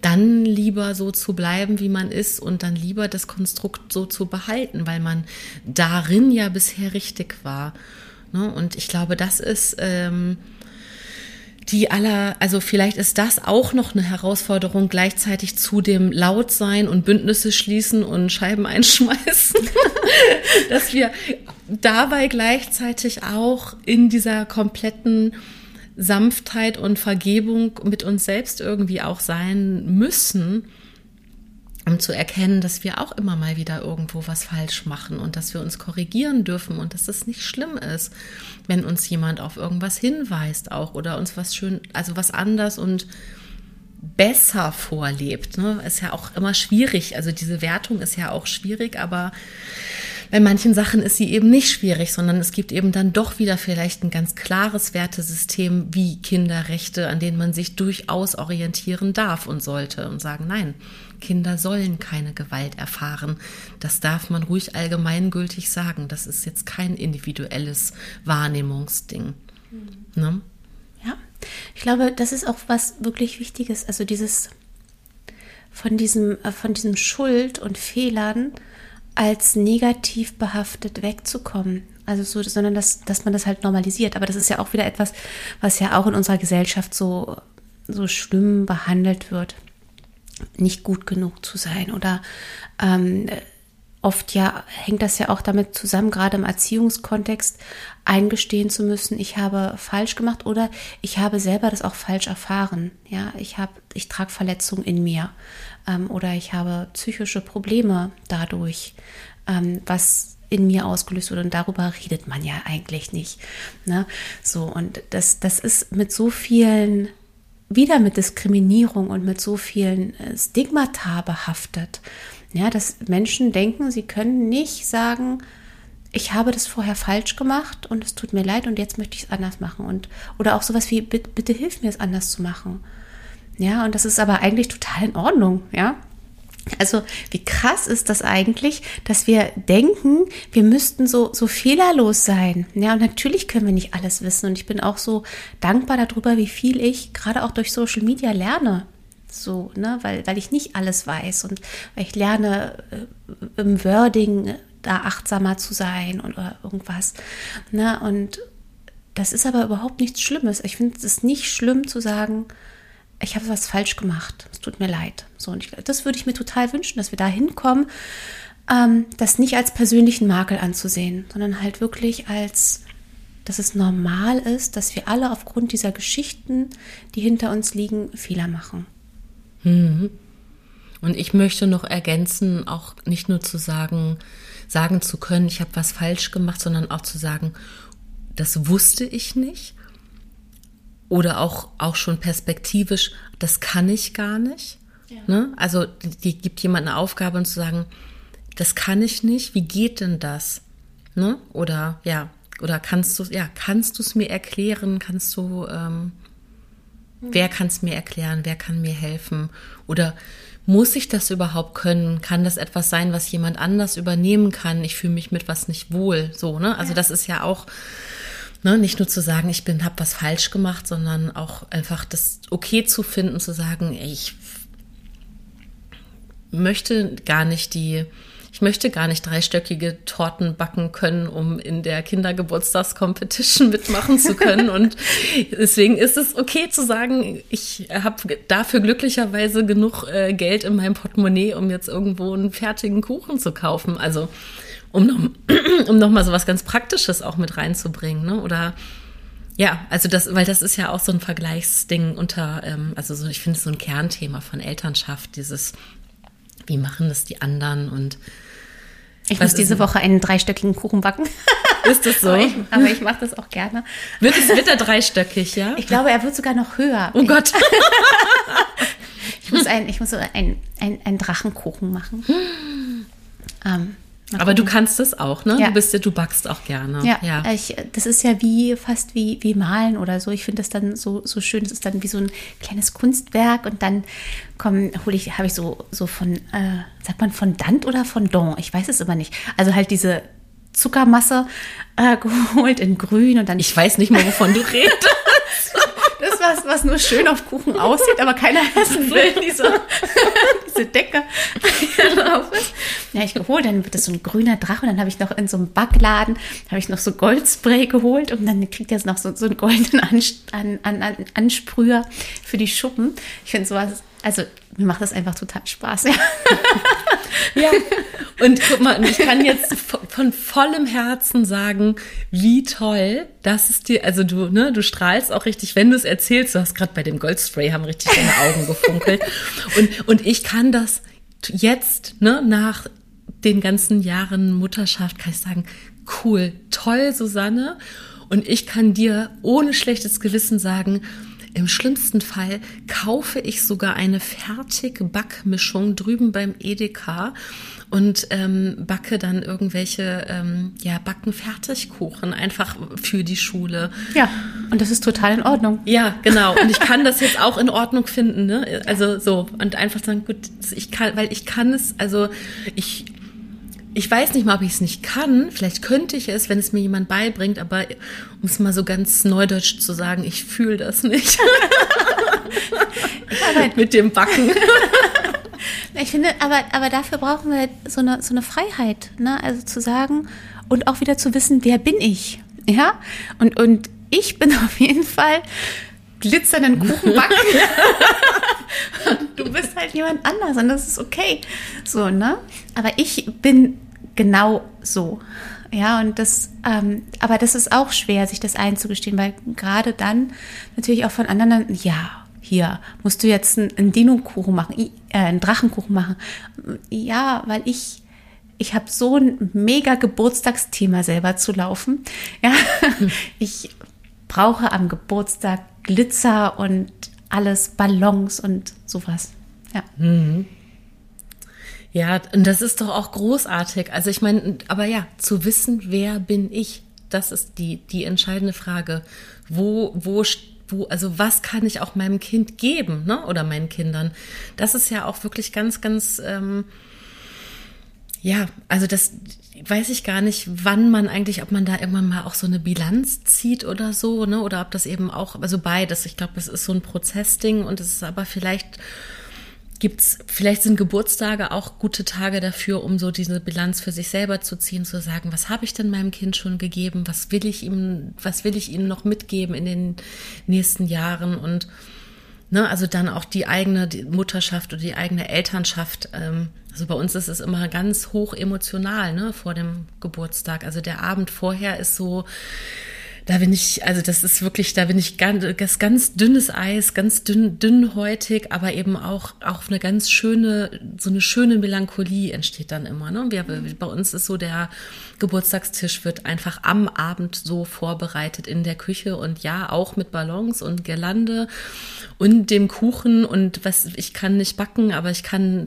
S2: dann lieber so zu bleiben, wie man ist und dann lieber das Konstrukt so zu behalten, weil man darin ja bisher richtig war. Ne? Und ich glaube, das ist ähm, die aller, also vielleicht ist das auch noch eine Herausforderung, gleichzeitig zu dem laut sein und Bündnisse schließen und Scheiben einschmeißen, dass wir dabei gleichzeitig auch in dieser kompletten Sanftheit und Vergebung mit uns selbst irgendwie auch sein müssen, um zu erkennen, dass wir auch immer mal wieder irgendwo was falsch machen und dass wir uns korrigieren dürfen und dass es nicht schlimm ist, wenn uns jemand auf irgendwas hinweist auch oder uns was schön, also was anders und besser vorlebt. Ne? Ist ja auch immer schwierig. Also diese Wertung ist ja auch schwierig, aber bei manchen Sachen ist sie eben nicht schwierig, sondern es gibt eben dann doch wieder vielleicht ein ganz klares Wertesystem wie Kinderrechte, an denen man sich durchaus orientieren darf und sollte und sagen, nein, Kinder sollen keine Gewalt erfahren. Das darf man ruhig allgemeingültig sagen. Das ist jetzt kein individuelles Wahrnehmungsding. Mhm.
S1: Ne? Ja, ich glaube, das ist auch was wirklich Wichtiges. Also dieses von diesem, äh, von diesem Schuld und Fehlern als negativ behaftet wegzukommen. Also so, sondern dass, dass man das halt normalisiert. Aber das ist ja auch wieder etwas, was ja auch in unserer Gesellschaft so, so schlimm behandelt wird. Nicht gut genug zu sein oder ähm, oft ja hängt das ja auch damit zusammen, gerade im Erziehungskontext eingestehen zu müssen, ich habe falsch gemacht oder ich habe selber das auch falsch erfahren. Ja, ich habe, ich trage Verletzungen in mir ähm, oder ich habe psychische Probleme dadurch, ähm, was in mir ausgelöst wurde und darüber redet man ja eigentlich nicht. Ne? So und das, das ist mit so vielen wieder mit Diskriminierung und mit so vielen äh, Stigmata behaftet. Ja, dass Menschen denken, sie können nicht sagen, ich habe das vorher falsch gemacht und es tut mir leid und jetzt möchte ich es anders machen. Und, oder auch sowas wie, bitte, bitte hilf mir es anders zu machen. Ja, und das ist aber eigentlich total in Ordnung, ja. Also, wie krass ist das eigentlich, dass wir denken, wir müssten so, so fehlerlos sein. Ja, und natürlich können wir nicht alles wissen. Und ich bin auch so dankbar darüber, wie viel ich gerade auch durch Social Media lerne. So, ne, weil, weil ich nicht alles weiß und weil ich lerne äh, im Wording da achtsamer zu sein oder irgendwas. Ne, und das ist aber überhaupt nichts Schlimmes. Ich finde es nicht schlimm zu sagen, ich habe was falsch gemacht. Es tut mir leid. So, und ich, das würde ich mir total wünschen, dass wir da hinkommen, ähm, das nicht als persönlichen Makel anzusehen, sondern halt wirklich als, dass es normal ist, dass wir alle aufgrund dieser Geschichten, die hinter uns liegen, Fehler machen.
S2: Mhm. Und ich möchte noch ergänzen, auch nicht nur zu sagen, sagen zu können, ich habe was falsch gemacht, sondern auch zu sagen, das wusste ich nicht oder auch, auch schon perspektivisch, das kann ich gar nicht. Ja. Ne? Also die, die, gibt jemand eine Aufgabe und zu sagen, das kann ich nicht, wie geht denn das? Ne? Oder ja, oder kannst du, ja, kannst du es mir erklären? Kannst du, ähm, mhm. wer kann es mir erklären? Wer kann mir helfen? Oder muss ich das überhaupt können? Kann das etwas sein, was jemand anders übernehmen kann? Ich fühle mich mit was nicht wohl. So, ne? Also ja. das ist ja auch Ne, nicht nur zu sagen, ich bin, habe was falsch gemacht, sondern auch einfach das okay zu finden, zu sagen, ich möchte gar nicht die, ich möchte gar nicht dreistöckige Torten backen können, um in der Kindergeburtstagscompetition mitmachen zu können. Und deswegen ist es okay zu sagen, ich habe dafür glücklicherweise genug äh, Geld in meinem Portemonnaie, um jetzt irgendwo einen fertigen Kuchen zu kaufen. Also um noch, um noch mal so was ganz Praktisches auch mit reinzubringen, ne? Oder ja, also das, weil das ist ja auch so ein Vergleichsding unter, ähm, also so, ich finde es so ein Kernthema von Elternschaft, dieses, wie machen das die anderen und
S1: ich muss diese Woche einen dreistöckigen Kuchen backen.
S2: Ist das so?
S1: aber ich, aber ich mache das auch gerne.
S2: Wird, es, wird er dreistöckig, ja?
S1: Ich glaube, er wird sogar noch höher.
S2: Oh Gott.
S1: ich muss, ein, ich muss so einen ein Drachenkuchen machen.
S2: ähm, aber du kannst es auch, ne?
S1: Ja.
S2: Du bist ja, du backst auch gerne.
S1: Ja, ja. Ich, das ist ja wie fast wie, wie Malen oder so. Ich finde das dann so, so schön. Es ist dann wie so ein kleines Kunstwerk und dann komm, hole ich, habe ich so, so von, äh, sagt man Fondant oder Fondant? Ich weiß es immer nicht. Also halt diese Zuckermasse äh, geholt in grün und dann.
S2: Ich weiß nicht mehr, wovon du redest.
S1: Was, was nur schön auf Kuchen aussieht, aber keiner essen will. Diese, diese Decke. ja, ich geholt, dann wird das so ein grüner Drache und dann habe ich noch in so einem Backladen, habe ich noch so Goldspray geholt und dann kriegt er noch so, so einen goldenen An, an, an, Ansprüher für die Schuppen. Ich finde sowas, also mir macht das einfach total Spaß. Ja.
S2: ja. Und guck mal, ich kann jetzt von vollem Herzen sagen, wie toll, dass es dir, also du, ne, du strahlst auch richtig, wenn du es erzählst. Du hast gerade bei dem Goldspray haben richtig deine Augen gefunkelt. Und, und ich kann das jetzt, ne, nach den ganzen Jahren Mutterschaft, kann ich sagen, cool, toll, Susanne. Und ich kann dir ohne schlechtes Gewissen sagen, im schlimmsten Fall kaufe ich sogar eine fertige Backmischung drüben beim Edeka und ähm, backe dann irgendwelche ähm, ja backen Fertigkuchen einfach für die Schule.
S1: Ja, und das ist total in Ordnung.
S2: Ja, genau. Und ich kann das jetzt auch in Ordnung finden, ne? Also so und einfach sagen, gut, ich kann, weil ich kann es, also ich ich weiß nicht mal, ob ich es nicht kann. Vielleicht könnte ich es, wenn es mir jemand beibringt, aber um es mal so ganz neudeutsch zu sagen, ich fühle das nicht. Mit dem Backen.
S1: Ich finde, aber, aber dafür brauchen wir so eine, so eine Freiheit, ne? Also zu sagen und auch wieder zu wissen, wer bin ich? Ja? Und, und ich bin auf jeden Fall glitzernden Kuchen backen. du bist halt jemand anders und das ist okay. So, ne? Aber ich bin genau so. Ja, und das, ähm, aber das ist auch schwer, sich das einzugestehen, weil gerade dann natürlich auch von anderen, ja, hier musst du jetzt einen, einen Dino-Kuchen machen, äh, einen Drachenkuchen machen. Ja, weil ich ich habe so ein mega Geburtstagsthema selber zu laufen. Ja, ich brauche am Geburtstag Glitzer und alles, Ballons und sowas. Ja. Mhm.
S2: Ja, und das ist doch auch großartig. Also ich meine, aber ja, zu wissen, wer bin ich, das ist die, die entscheidende Frage. Wo, wo, wo, also was kann ich auch meinem Kind geben, ne? Oder meinen Kindern? Das ist ja auch wirklich ganz, ganz, ähm, ja, also das weiß ich gar nicht, wann man eigentlich, ob man da irgendwann mal auch so eine Bilanz zieht oder so, ne? Oder ob das eben auch, also beides. Ich glaube, es ist so ein Prozessding und es ist aber vielleicht gibt's, vielleicht sind Geburtstage auch gute Tage dafür, um so diese Bilanz für sich selber zu ziehen, zu sagen, was habe ich denn meinem Kind schon gegeben, was will ich ihm, was will ich ihm noch mitgeben in den nächsten Jahren und ne, also dann auch die eigene Mutterschaft oder die eigene Elternschaft. Ähm, also bei uns ist es immer ganz hoch emotional, ne, vor dem Geburtstag. Also der Abend vorher ist so, da bin ich, also das ist wirklich, da bin ich ganz, ganz dünnes Eis, ganz dünn, dünnhäutig, aber eben auch, auch eine ganz schöne, so eine schöne Melancholie entsteht dann immer. Ne? Wir, bei uns ist so der Geburtstagstisch wird einfach am Abend so vorbereitet in der Küche und ja, auch mit Ballons und Girlande und dem Kuchen und was, ich kann nicht backen, aber ich kann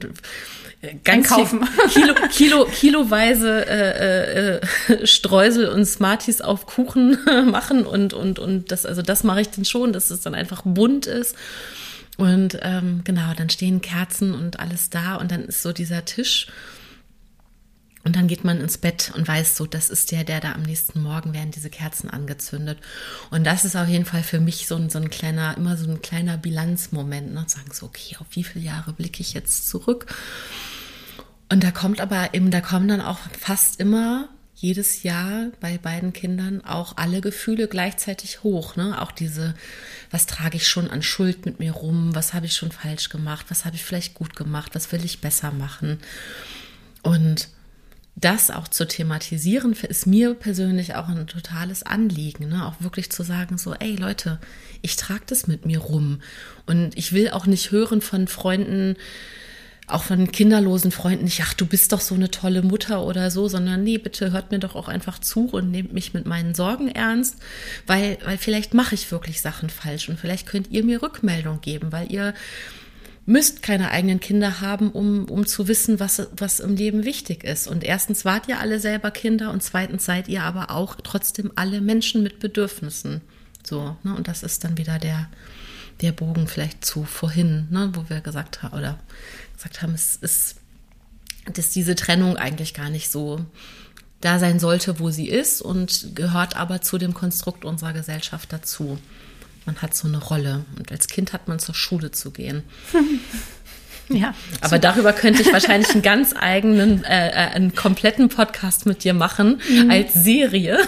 S2: ganz
S1: kaufen.
S2: Kilo, Kilo, kiloweise äh, äh, Streusel und Smarties auf Kuchen machen und und und das also das mache ich dann schon, dass es dann einfach bunt ist. Und ähm, genau, dann stehen Kerzen und alles da und dann ist so dieser Tisch. Und dann geht man ins Bett und weiß so, das ist der, der da am nächsten Morgen werden diese Kerzen angezündet. Und das ist auf jeden Fall für mich so ein, so ein kleiner, immer so ein kleiner Bilanzmoment, ne? Sagen so, okay, auf wie viele Jahre blicke ich jetzt zurück? Und da kommt aber eben, da kommen dann auch fast immer jedes Jahr bei beiden Kindern auch alle Gefühle gleichzeitig hoch. Ne? Auch diese, was trage ich schon an Schuld mit mir rum? Was habe ich schon falsch gemacht? Was habe ich vielleicht gut gemacht? Was will ich besser machen? Und das auch zu thematisieren, ist mir persönlich auch ein totales Anliegen, ne? auch wirklich zu sagen, so, ey Leute, ich trage das mit mir rum und ich will auch nicht hören von Freunden, auch von kinderlosen Freunden nicht, ach, du bist doch so eine tolle Mutter oder so, sondern nee, bitte hört mir doch auch einfach zu und nehmt mich mit meinen Sorgen ernst, weil, weil vielleicht mache ich wirklich Sachen falsch und vielleicht könnt ihr mir Rückmeldung geben, weil ihr müsst keine eigenen Kinder haben, um, um zu wissen, was, was im Leben wichtig ist. Und erstens wart ihr alle selber Kinder und zweitens seid ihr aber auch trotzdem alle Menschen mit Bedürfnissen. So, ne? Und das ist dann wieder der, der Bogen vielleicht zu vorhin, ne? wo wir gesagt haben, oder gesagt haben, es ist, dass diese Trennung eigentlich gar nicht so da sein sollte, wo sie ist und gehört aber zu dem Konstrukt unserer Gesellschaft dazu. Man hat so eine Rolle. Und als Kind hat man zur Schule zu gehen.
S1: Ja.
S2: Aber super. darüber könnte ich wahrscheinlich einen ganz eigenen, äh, äh, einen kompletten Podcast mit dir machen mhm. als Serie,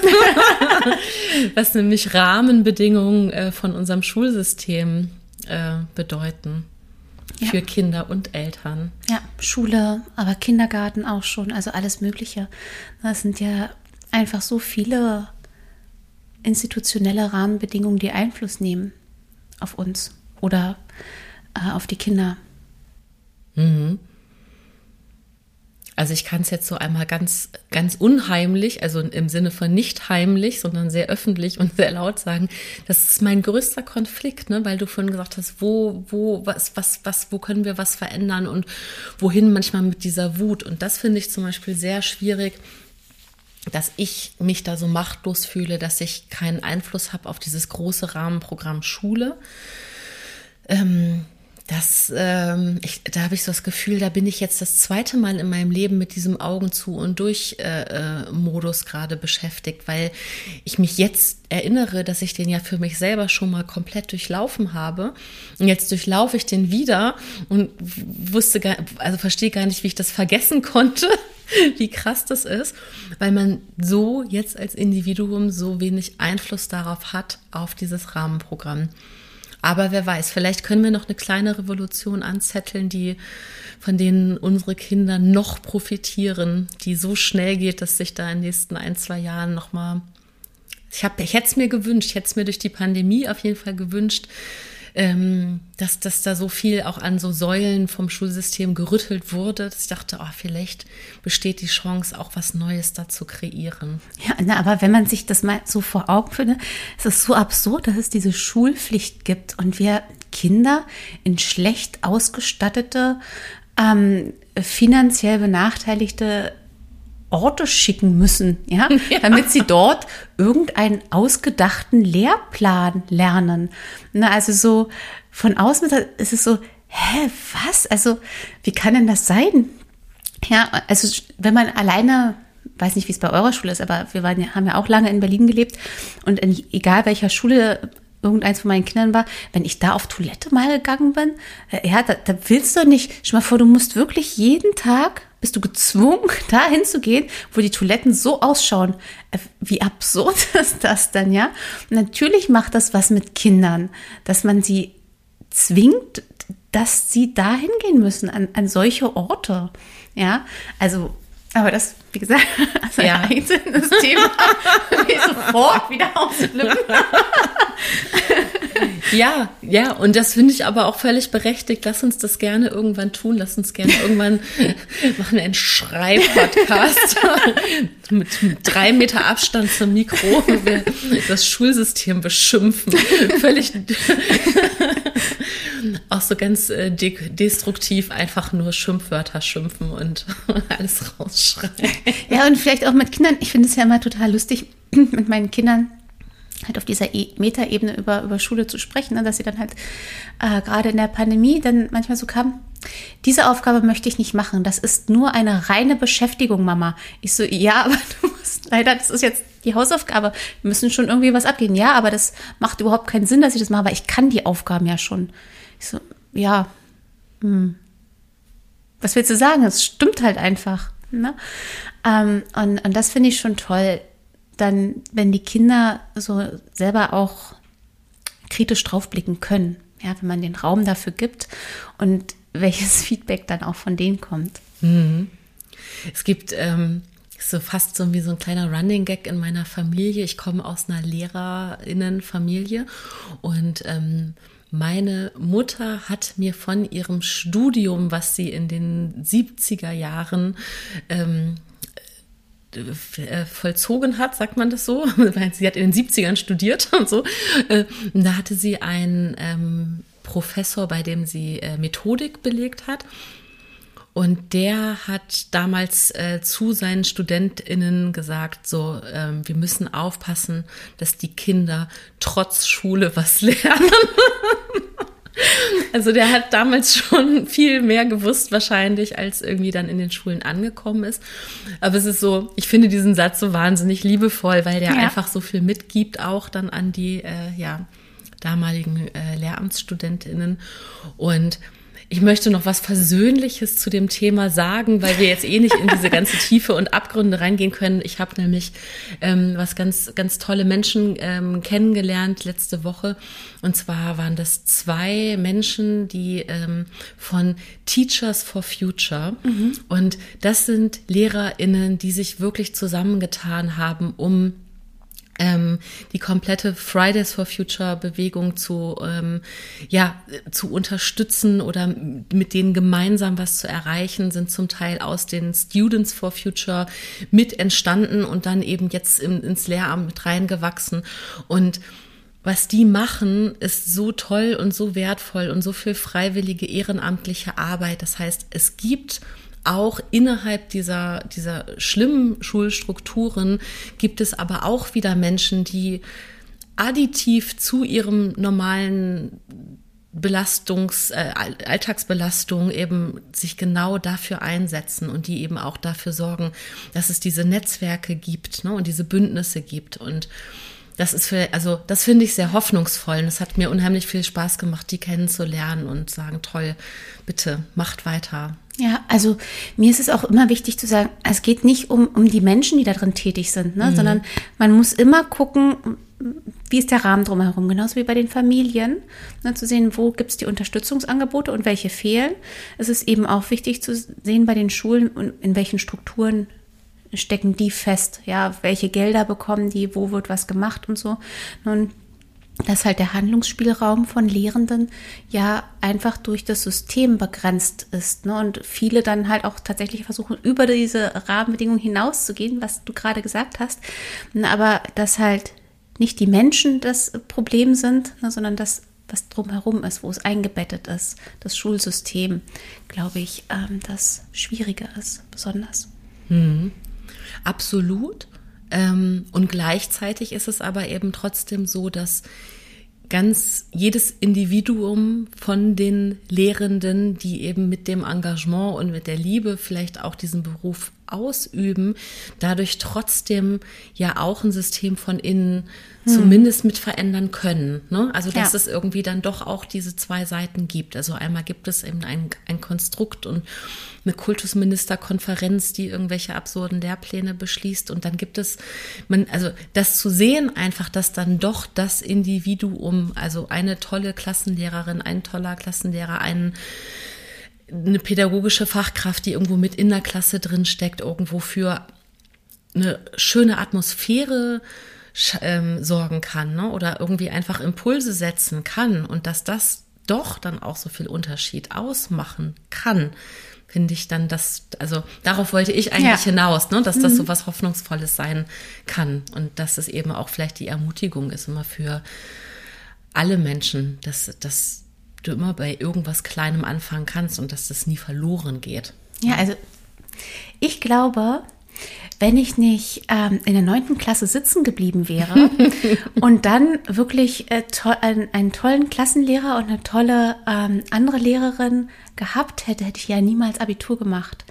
S2: was nämlich Rahmenbedingungen äh, von unserem Schulsystem äh, bedeuten ja. für Kinder und Eltern.
S1: Ja, Schule, aber Kindergarten auch schon, also alles Mögliche. Das sind ja einfach so viele institutionelle Rahmenbedingungen, die Einfluss nehmen auf uns oder äh, auf die Kinder.
S2: Mhm. Also ich kann es jetzt so einmal ganz, ganz unheimlich, also im Sinne von nicht heimlich, sondern sehr öffentlich und sehr laut sagen, das ist mein größter Konflikt, ne? weil du vorhin gesagt hast, wo, wo, was, was, was, wo können wir was verändern und wohin manchmal mit dieser Wut. Und das finde ich zum Beispiel sehr schwierig, dass ich mich da so machtlos fühle, dass ich keinen Einfluss habe auf dieses große Rahmenprogramm Schule. Ähm, das, ähm, ich, da habe ich so das Gefühl, da bin ich jetzt das zweite Mal in meinem Leben mit diesem Augen zu und durch äh, äh, Modus gerade beschäftigt, weil ich mich jetzt erinnere, dass ich den ja für mich selber schon mal komplett durchlaufen habe. Und jetzt durchlaufe ich den wieder und wusste gar, also verstehe gar nicht, wie ich das vergessen konnte, wie krass das ist, weil man so jetzt als Individuum so wenig Einfluss darauf hat, auf dieses Rahmenprogramm. Aber wer weiß, vielleicht können wir noch eine kleine Revolution anzetteln, die von denen unsere Kinder noch profitieren, die so schnell geht, dass sich da in den nächsten ein, zwei Jahren nochmal. Ich, ich hätte es mir gewünscht, ich hätte es mir durch die Pandemie auf jeden Fall gewünscht, ähm, dass, dass da so viel auch an so Säulen vom Schulsystem gerüttelt wurde, dass ich dachte, oh, vielleicht besteht die Chance, auch was Neues da zu kreieren.
S1: Ja, na, aber wenn man sich das mal so vor Augen findet, ist es so absurd, dass es diese Schulpflicht gibt und wir Kinder in schlecht ausgestattete, ähm, finanziell benachteiligte Orte schicken müssen, ja, ja, damit sie dort irgendeinen ausgedachten Lehrplan lernen. Na, also so von außen ist es so, hä, was? Also, wie kann denn das sein? Ja, also wenn man alleine, weiß nicht, wie es bei eurer Schule ist, aber wir waren, haben ja auch lange in Berlin gelebt und in, egal welcher Schule irgendeins von meinen Kindern war, wenn ich da auf Toilette mal gegangen bin, äh, ja, da, da willst du nicht, stell mal vor, du musst wirklich jeden Tag bist du gezwungen, da hinzugehen, wo die Toiletten so ausschauen. Äh, wie absurd ist das denn, ja? Natürlich macht das was mit Kindern, dass man sie zwingt, dass sie da hingehen müssen, an, an solche Orte. Ja, also, aber das, wie gesagt, also ja. ein einzelnes Thema, ich sofort wieder ausflippen.
S2: Ja, ja, und das finde ich aber auch völlig berechtigt. Lass uns das gerne irgendwann tun. Lass uns gerne irgendwann machen einen Schrei-Podcast mit, drei Meter Abstand zum Mikro, wo wir das Schulsystem beschimpfen. Völlig auch so ganz äh, de destruktiv einfach nur Schimpfwörter schimpfen und alles rausschreien.
S1: Ja, und vielleicht auch mit Kindern. Ich finde es ja immer total lustig mit meinen Kindern halt auf dieser e Metaebene über, über Schule zu sprechen, ne? dass sie dann halt äh, gerade in der Pandemie dann manchmal so kam, diese Aufgabe möchte ich nicht machen, das ist nur eine reine Beschäftigung, Mama. Ich so, ja, aber du musst leider, das ist jetzt die Hausaufgabe, wir müssen schon irgendwie was abgeben. Ja, aber das macht überhaupt keinen Sinn, dass ich das mache, weil ich kann die Aufgaben ja schon. Ich so, ja, hm. was willst du sagen? Es stimmt halt einfach. Ne? Ähm, und, und das finde ich schon toll, dann, wenn die Kinder so selber auch kritisch draufblicken können, ja, wenn man den Raum dafür gibt und welches Feedback dann auch von denen kommt.
S2: Mhm. Es gibt ähm, so fast so wie so ein kleiner Running Gag in meiner Familie. Ich komme aus einer Lehrerinnenfamilie und ähm, meine Mutter hat mir von ihrem Studium, was sie in den 70er Jahren ähm, äh, vollzogen hat, sagt man das so. Sie hat in den 70ern studiert und so. Äh, da hatte sie einen ähm, Professor, bei dem sie äh, Methodik belegt hat. Und der hat damals äh, zu seinen StudentInnen gesagt, so, ähm, wir müssen aufpassen, dass die Kinder trotz Schule was lernen. Also der hat damals schon viel mehr gewusst wahrscheinlich, als irgendwie dann in den Schulen angekommen ist. Aber es ist so, ich finde diesen Satz so wahnsinnig liebevoll, weil der ja. einfach so viel mitgibt, auch dann an die, äh, ja, damaligen äh, Lehramtsstudentinnen. Und ich möchte noch was Versöhnliches zu dem Thema sagen, weil wir jetzt eh nicht in diese ganze Tiefe und Abgründe reingehen können. Ich habe nämlich ähm, was ganz, ganz tolle Menschen ähm, kennengelernt letzte Woche. Und zwar waren das zwei Menschen, die ähm, von Teachers for Future. Mhm. Und das sind LehrerInnen, die sich wirklich zusammengetan haben, um ähm, die komplette Fridays for Future Bewegung zu, ähm, ja, zu unterstützen oder mit denen gemeinsam was zu erreichen, sind zum Teil aus den Students for Future mit entstanden und dann eben jetzt im, ins Lehramt mit reingewachsen und was die machen, ist so toll und so wertvoll und so viel freiwillige ehrenamtliche Arbeit. Das heißt, es gibt auch innerhalb dieser, dieser schlimmen Schulstrukturen gibt es aber auch wieder Menschen, die additiv zu ihrem normalen Belastungs, äh, Alltagsbelastung eben sich genau dafür einsetzen und die eben auch dafür sorgen, dass es diese Netzwerke gibt ne, und diese Bündnisse gibt. Und das ist für, also das finde ich sehr hoffnungsvoll. Und es hat mir unheimlich viel Spaß gemacht, die kennenzulernen und sagen, toll, bitte, macht weiter.
S1: Ja, also mir ist es auch immer wichtig zu sagen, es geht nicht um, um die Menschen, die da drin tätig sind, ne? Mhm. sondern man muss immer gucken, wie ist der Rahmen drumherum, genauso wie bei den Familien, ne, zu sehen, wo gibt es die Unterstützungsangebote und welche fehlen. Es ist eben auch wichtig zu sehen bei den Schulen und in welchen Strukturen stecken die fest, ja, welche Gelder bekommen die, wo wird was gemacht und so. Und dass halt der Handlungsspielraum von Lehrenden ja einfach durch das System begrenzt ist. Ne? Und viele dann halt auch tatsächlich versuchen, über diese Rahmenbedingungen hinauszugehen, was du gerade gesagt hast. Aber dass halt nicht die Menschen das Problem sind, ne, sondern das, was drumherum ist, wo es eingebettet ist, das Schulsystem, glaube ich, ähm, das Schwierige ist, besonders.
S2: Mhm. Absolut. Ähm, und gleichzeitig ist es aber eben trotzdem so, dass ganz jedes Individuum von den Lehrenden, die eben mit dem Engagement und mit der Liebe vielleicht auch diesen Beruf ausüben, dadurch trotzdem ja auch ein System von innen hm. zumindest mit verändern können. Ne? Also dass ja. es irgendwie dann doch auch diese zwei Seiten gibt. Also einmal gibt es eben ein, ein Konstrukt und eine Kultusministerkonferenz, die irgendwelche absurden Lehrpläne beschließt. Und dann gibt es, man, also das zu sehen einfach, dass dann doch das Individuum, also eine tolle Klassenlehrerin, ein toller Klassenlehrer, ein eine pädagogische Fachkraft, die irgendwo mit in der Klasse drin steckt, irgendwo für eine schöne Atmosphäre ähm, sorgen kann ne? oder irgendwie einfach Impulse setzen kann und dass das doch dann auch so viel Unterschied ausmachen kann, finde ich dann das, also darauf wollte ich eigentlich ja. hinaus, ne? dass das so mhm. was Hoffnungsvolles sein kann und dass es eben auch vielleicht die Ermutigung ist immer für alle Menschen, dass, dass du immer bei irgendwas Kleinem anfangen kannst und dass das nie verloren geht.
S1: Ja, also ich glaube, wenn ich nicht ähm, in der neunten Klasse sitzen geblieben wäre und dann wirklich äh, to einen, einen, tollen Klassenlehrer und eine tolle ähm, andere Lehrerin gehabt hätte, hätte ich ja niemals Abitur gemacht.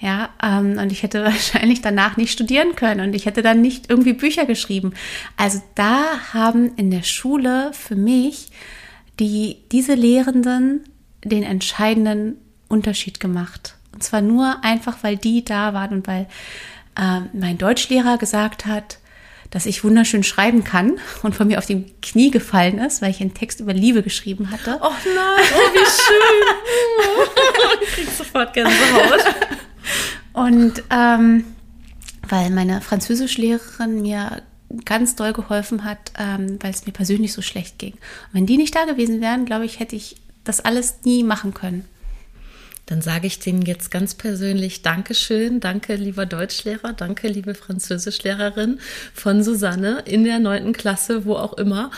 S1: Ja, ähm, und ich hätte wahrscheinlich danach nicht studieren können und ich hätte dann nicht irgendwie Bücher geschrieben. Also da haben in der Schule für mich die, diese Lehrenden den entscheidenden Unterschied gemacht. Und zwar nur einfach, weil die da waren und weil äh, mein Deutschlehrer gesagt hat, dass ich wunderschön schreiben kann und von mir auf die Knie gefallen ist, weil ich einen Text über Liebe geschrieben hatte.
S2: Oh nein, oh wie schön. ich krieg sofort Gänsehaut.
S1: Und ähm, weil meine Französischlehrerin mir ganz doll geholfen hat, ähm, weil es mir persönlich so schlecht ging. Und wenn die nicht da gewesen wären, glaube ich, hätte ich das alles nie machen können.
S2: Dann sage ich denen jetzt ganz persönlich Dankeschön, danke lieber Deutschlehrer, danke liebe Französischlehrerin von Susanne in der neunten Klasse, wo auch immer,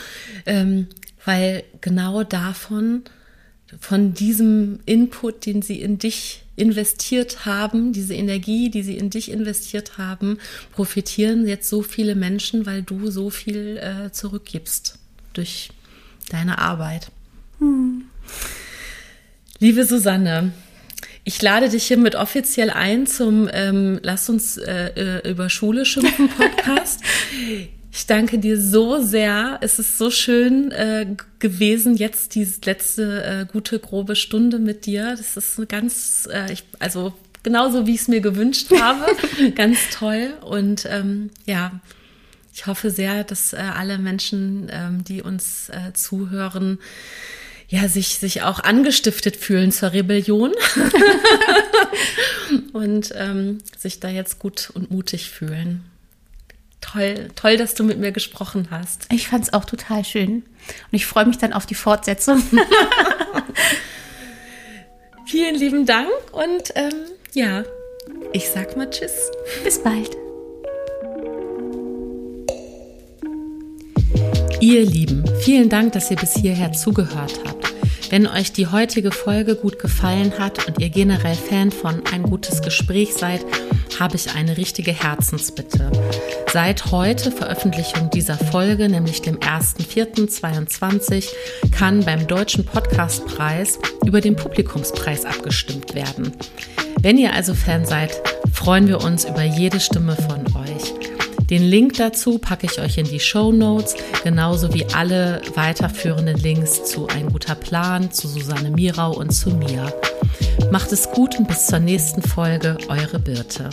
S2: ähm, weil genau davon, von diesem Input, den sie in dich investiert haben, diese Energie, die sie in dich investiert haben, profitieren jetzt so viele Menschen, weil du so viel äh, zurückgibst durch deine Arbeit. Hm. Liebe Susanne, ich lade dich hiermit offiziell ein zum ähm, Lass uns äh, äh über Schule schimpfen Podcast. Ich danke dir so sehr. Es ist so schön äh, gewesen, jetzt diese letzte äh, gute, grobe Stunde mit dir. Das ist eine ganz, äh, ich, also genauso wie ich es mir gewünscht habe. ganz toll. Und ähm, ja, ich hoffe sehr, dass äh, alle Menschen, ähm, die uns äh, zuhören, ja, sich, sich auch angestiftet fühlen zur Rebellion und ähm, sich da jetzt gut und mutig fühlen. Toll, toll, dass du mit mir gesprochen hast.
S1: Ich fand es auch total schön. Und ich freue mich dann auf die Fortsetzung.
S2: Vielen lieben Dank und ähm, ja, ich sag mal Tschüss.
S1: Bis bald.
S2: Ihr Lieben, vielen Dank, dass ihr bis hierher zugehört habt. Wenn euch die heutige Folge gut gefallen hat und ihr generell Fan von ein gutes Gespräch seid, habe ich eine richtige Herzensbitte. Seit heute Veröffentlichung dieser Folge, nämlich dem 1.4.22, kann beim Deutschen Podcastpreis über den Publikumspreis abgestimmt werden. Wenn ihr also Fan seid, freuen wir uns über jede Stimme von euch. Den Link dazu packe ich euch in die Show Notes, genauso wie alle weiterführenden Links zu Ein guter Plan, zu Susanne Mirau und zu mir. Macht es gut und bis zur nächsten Folge, eure Birte.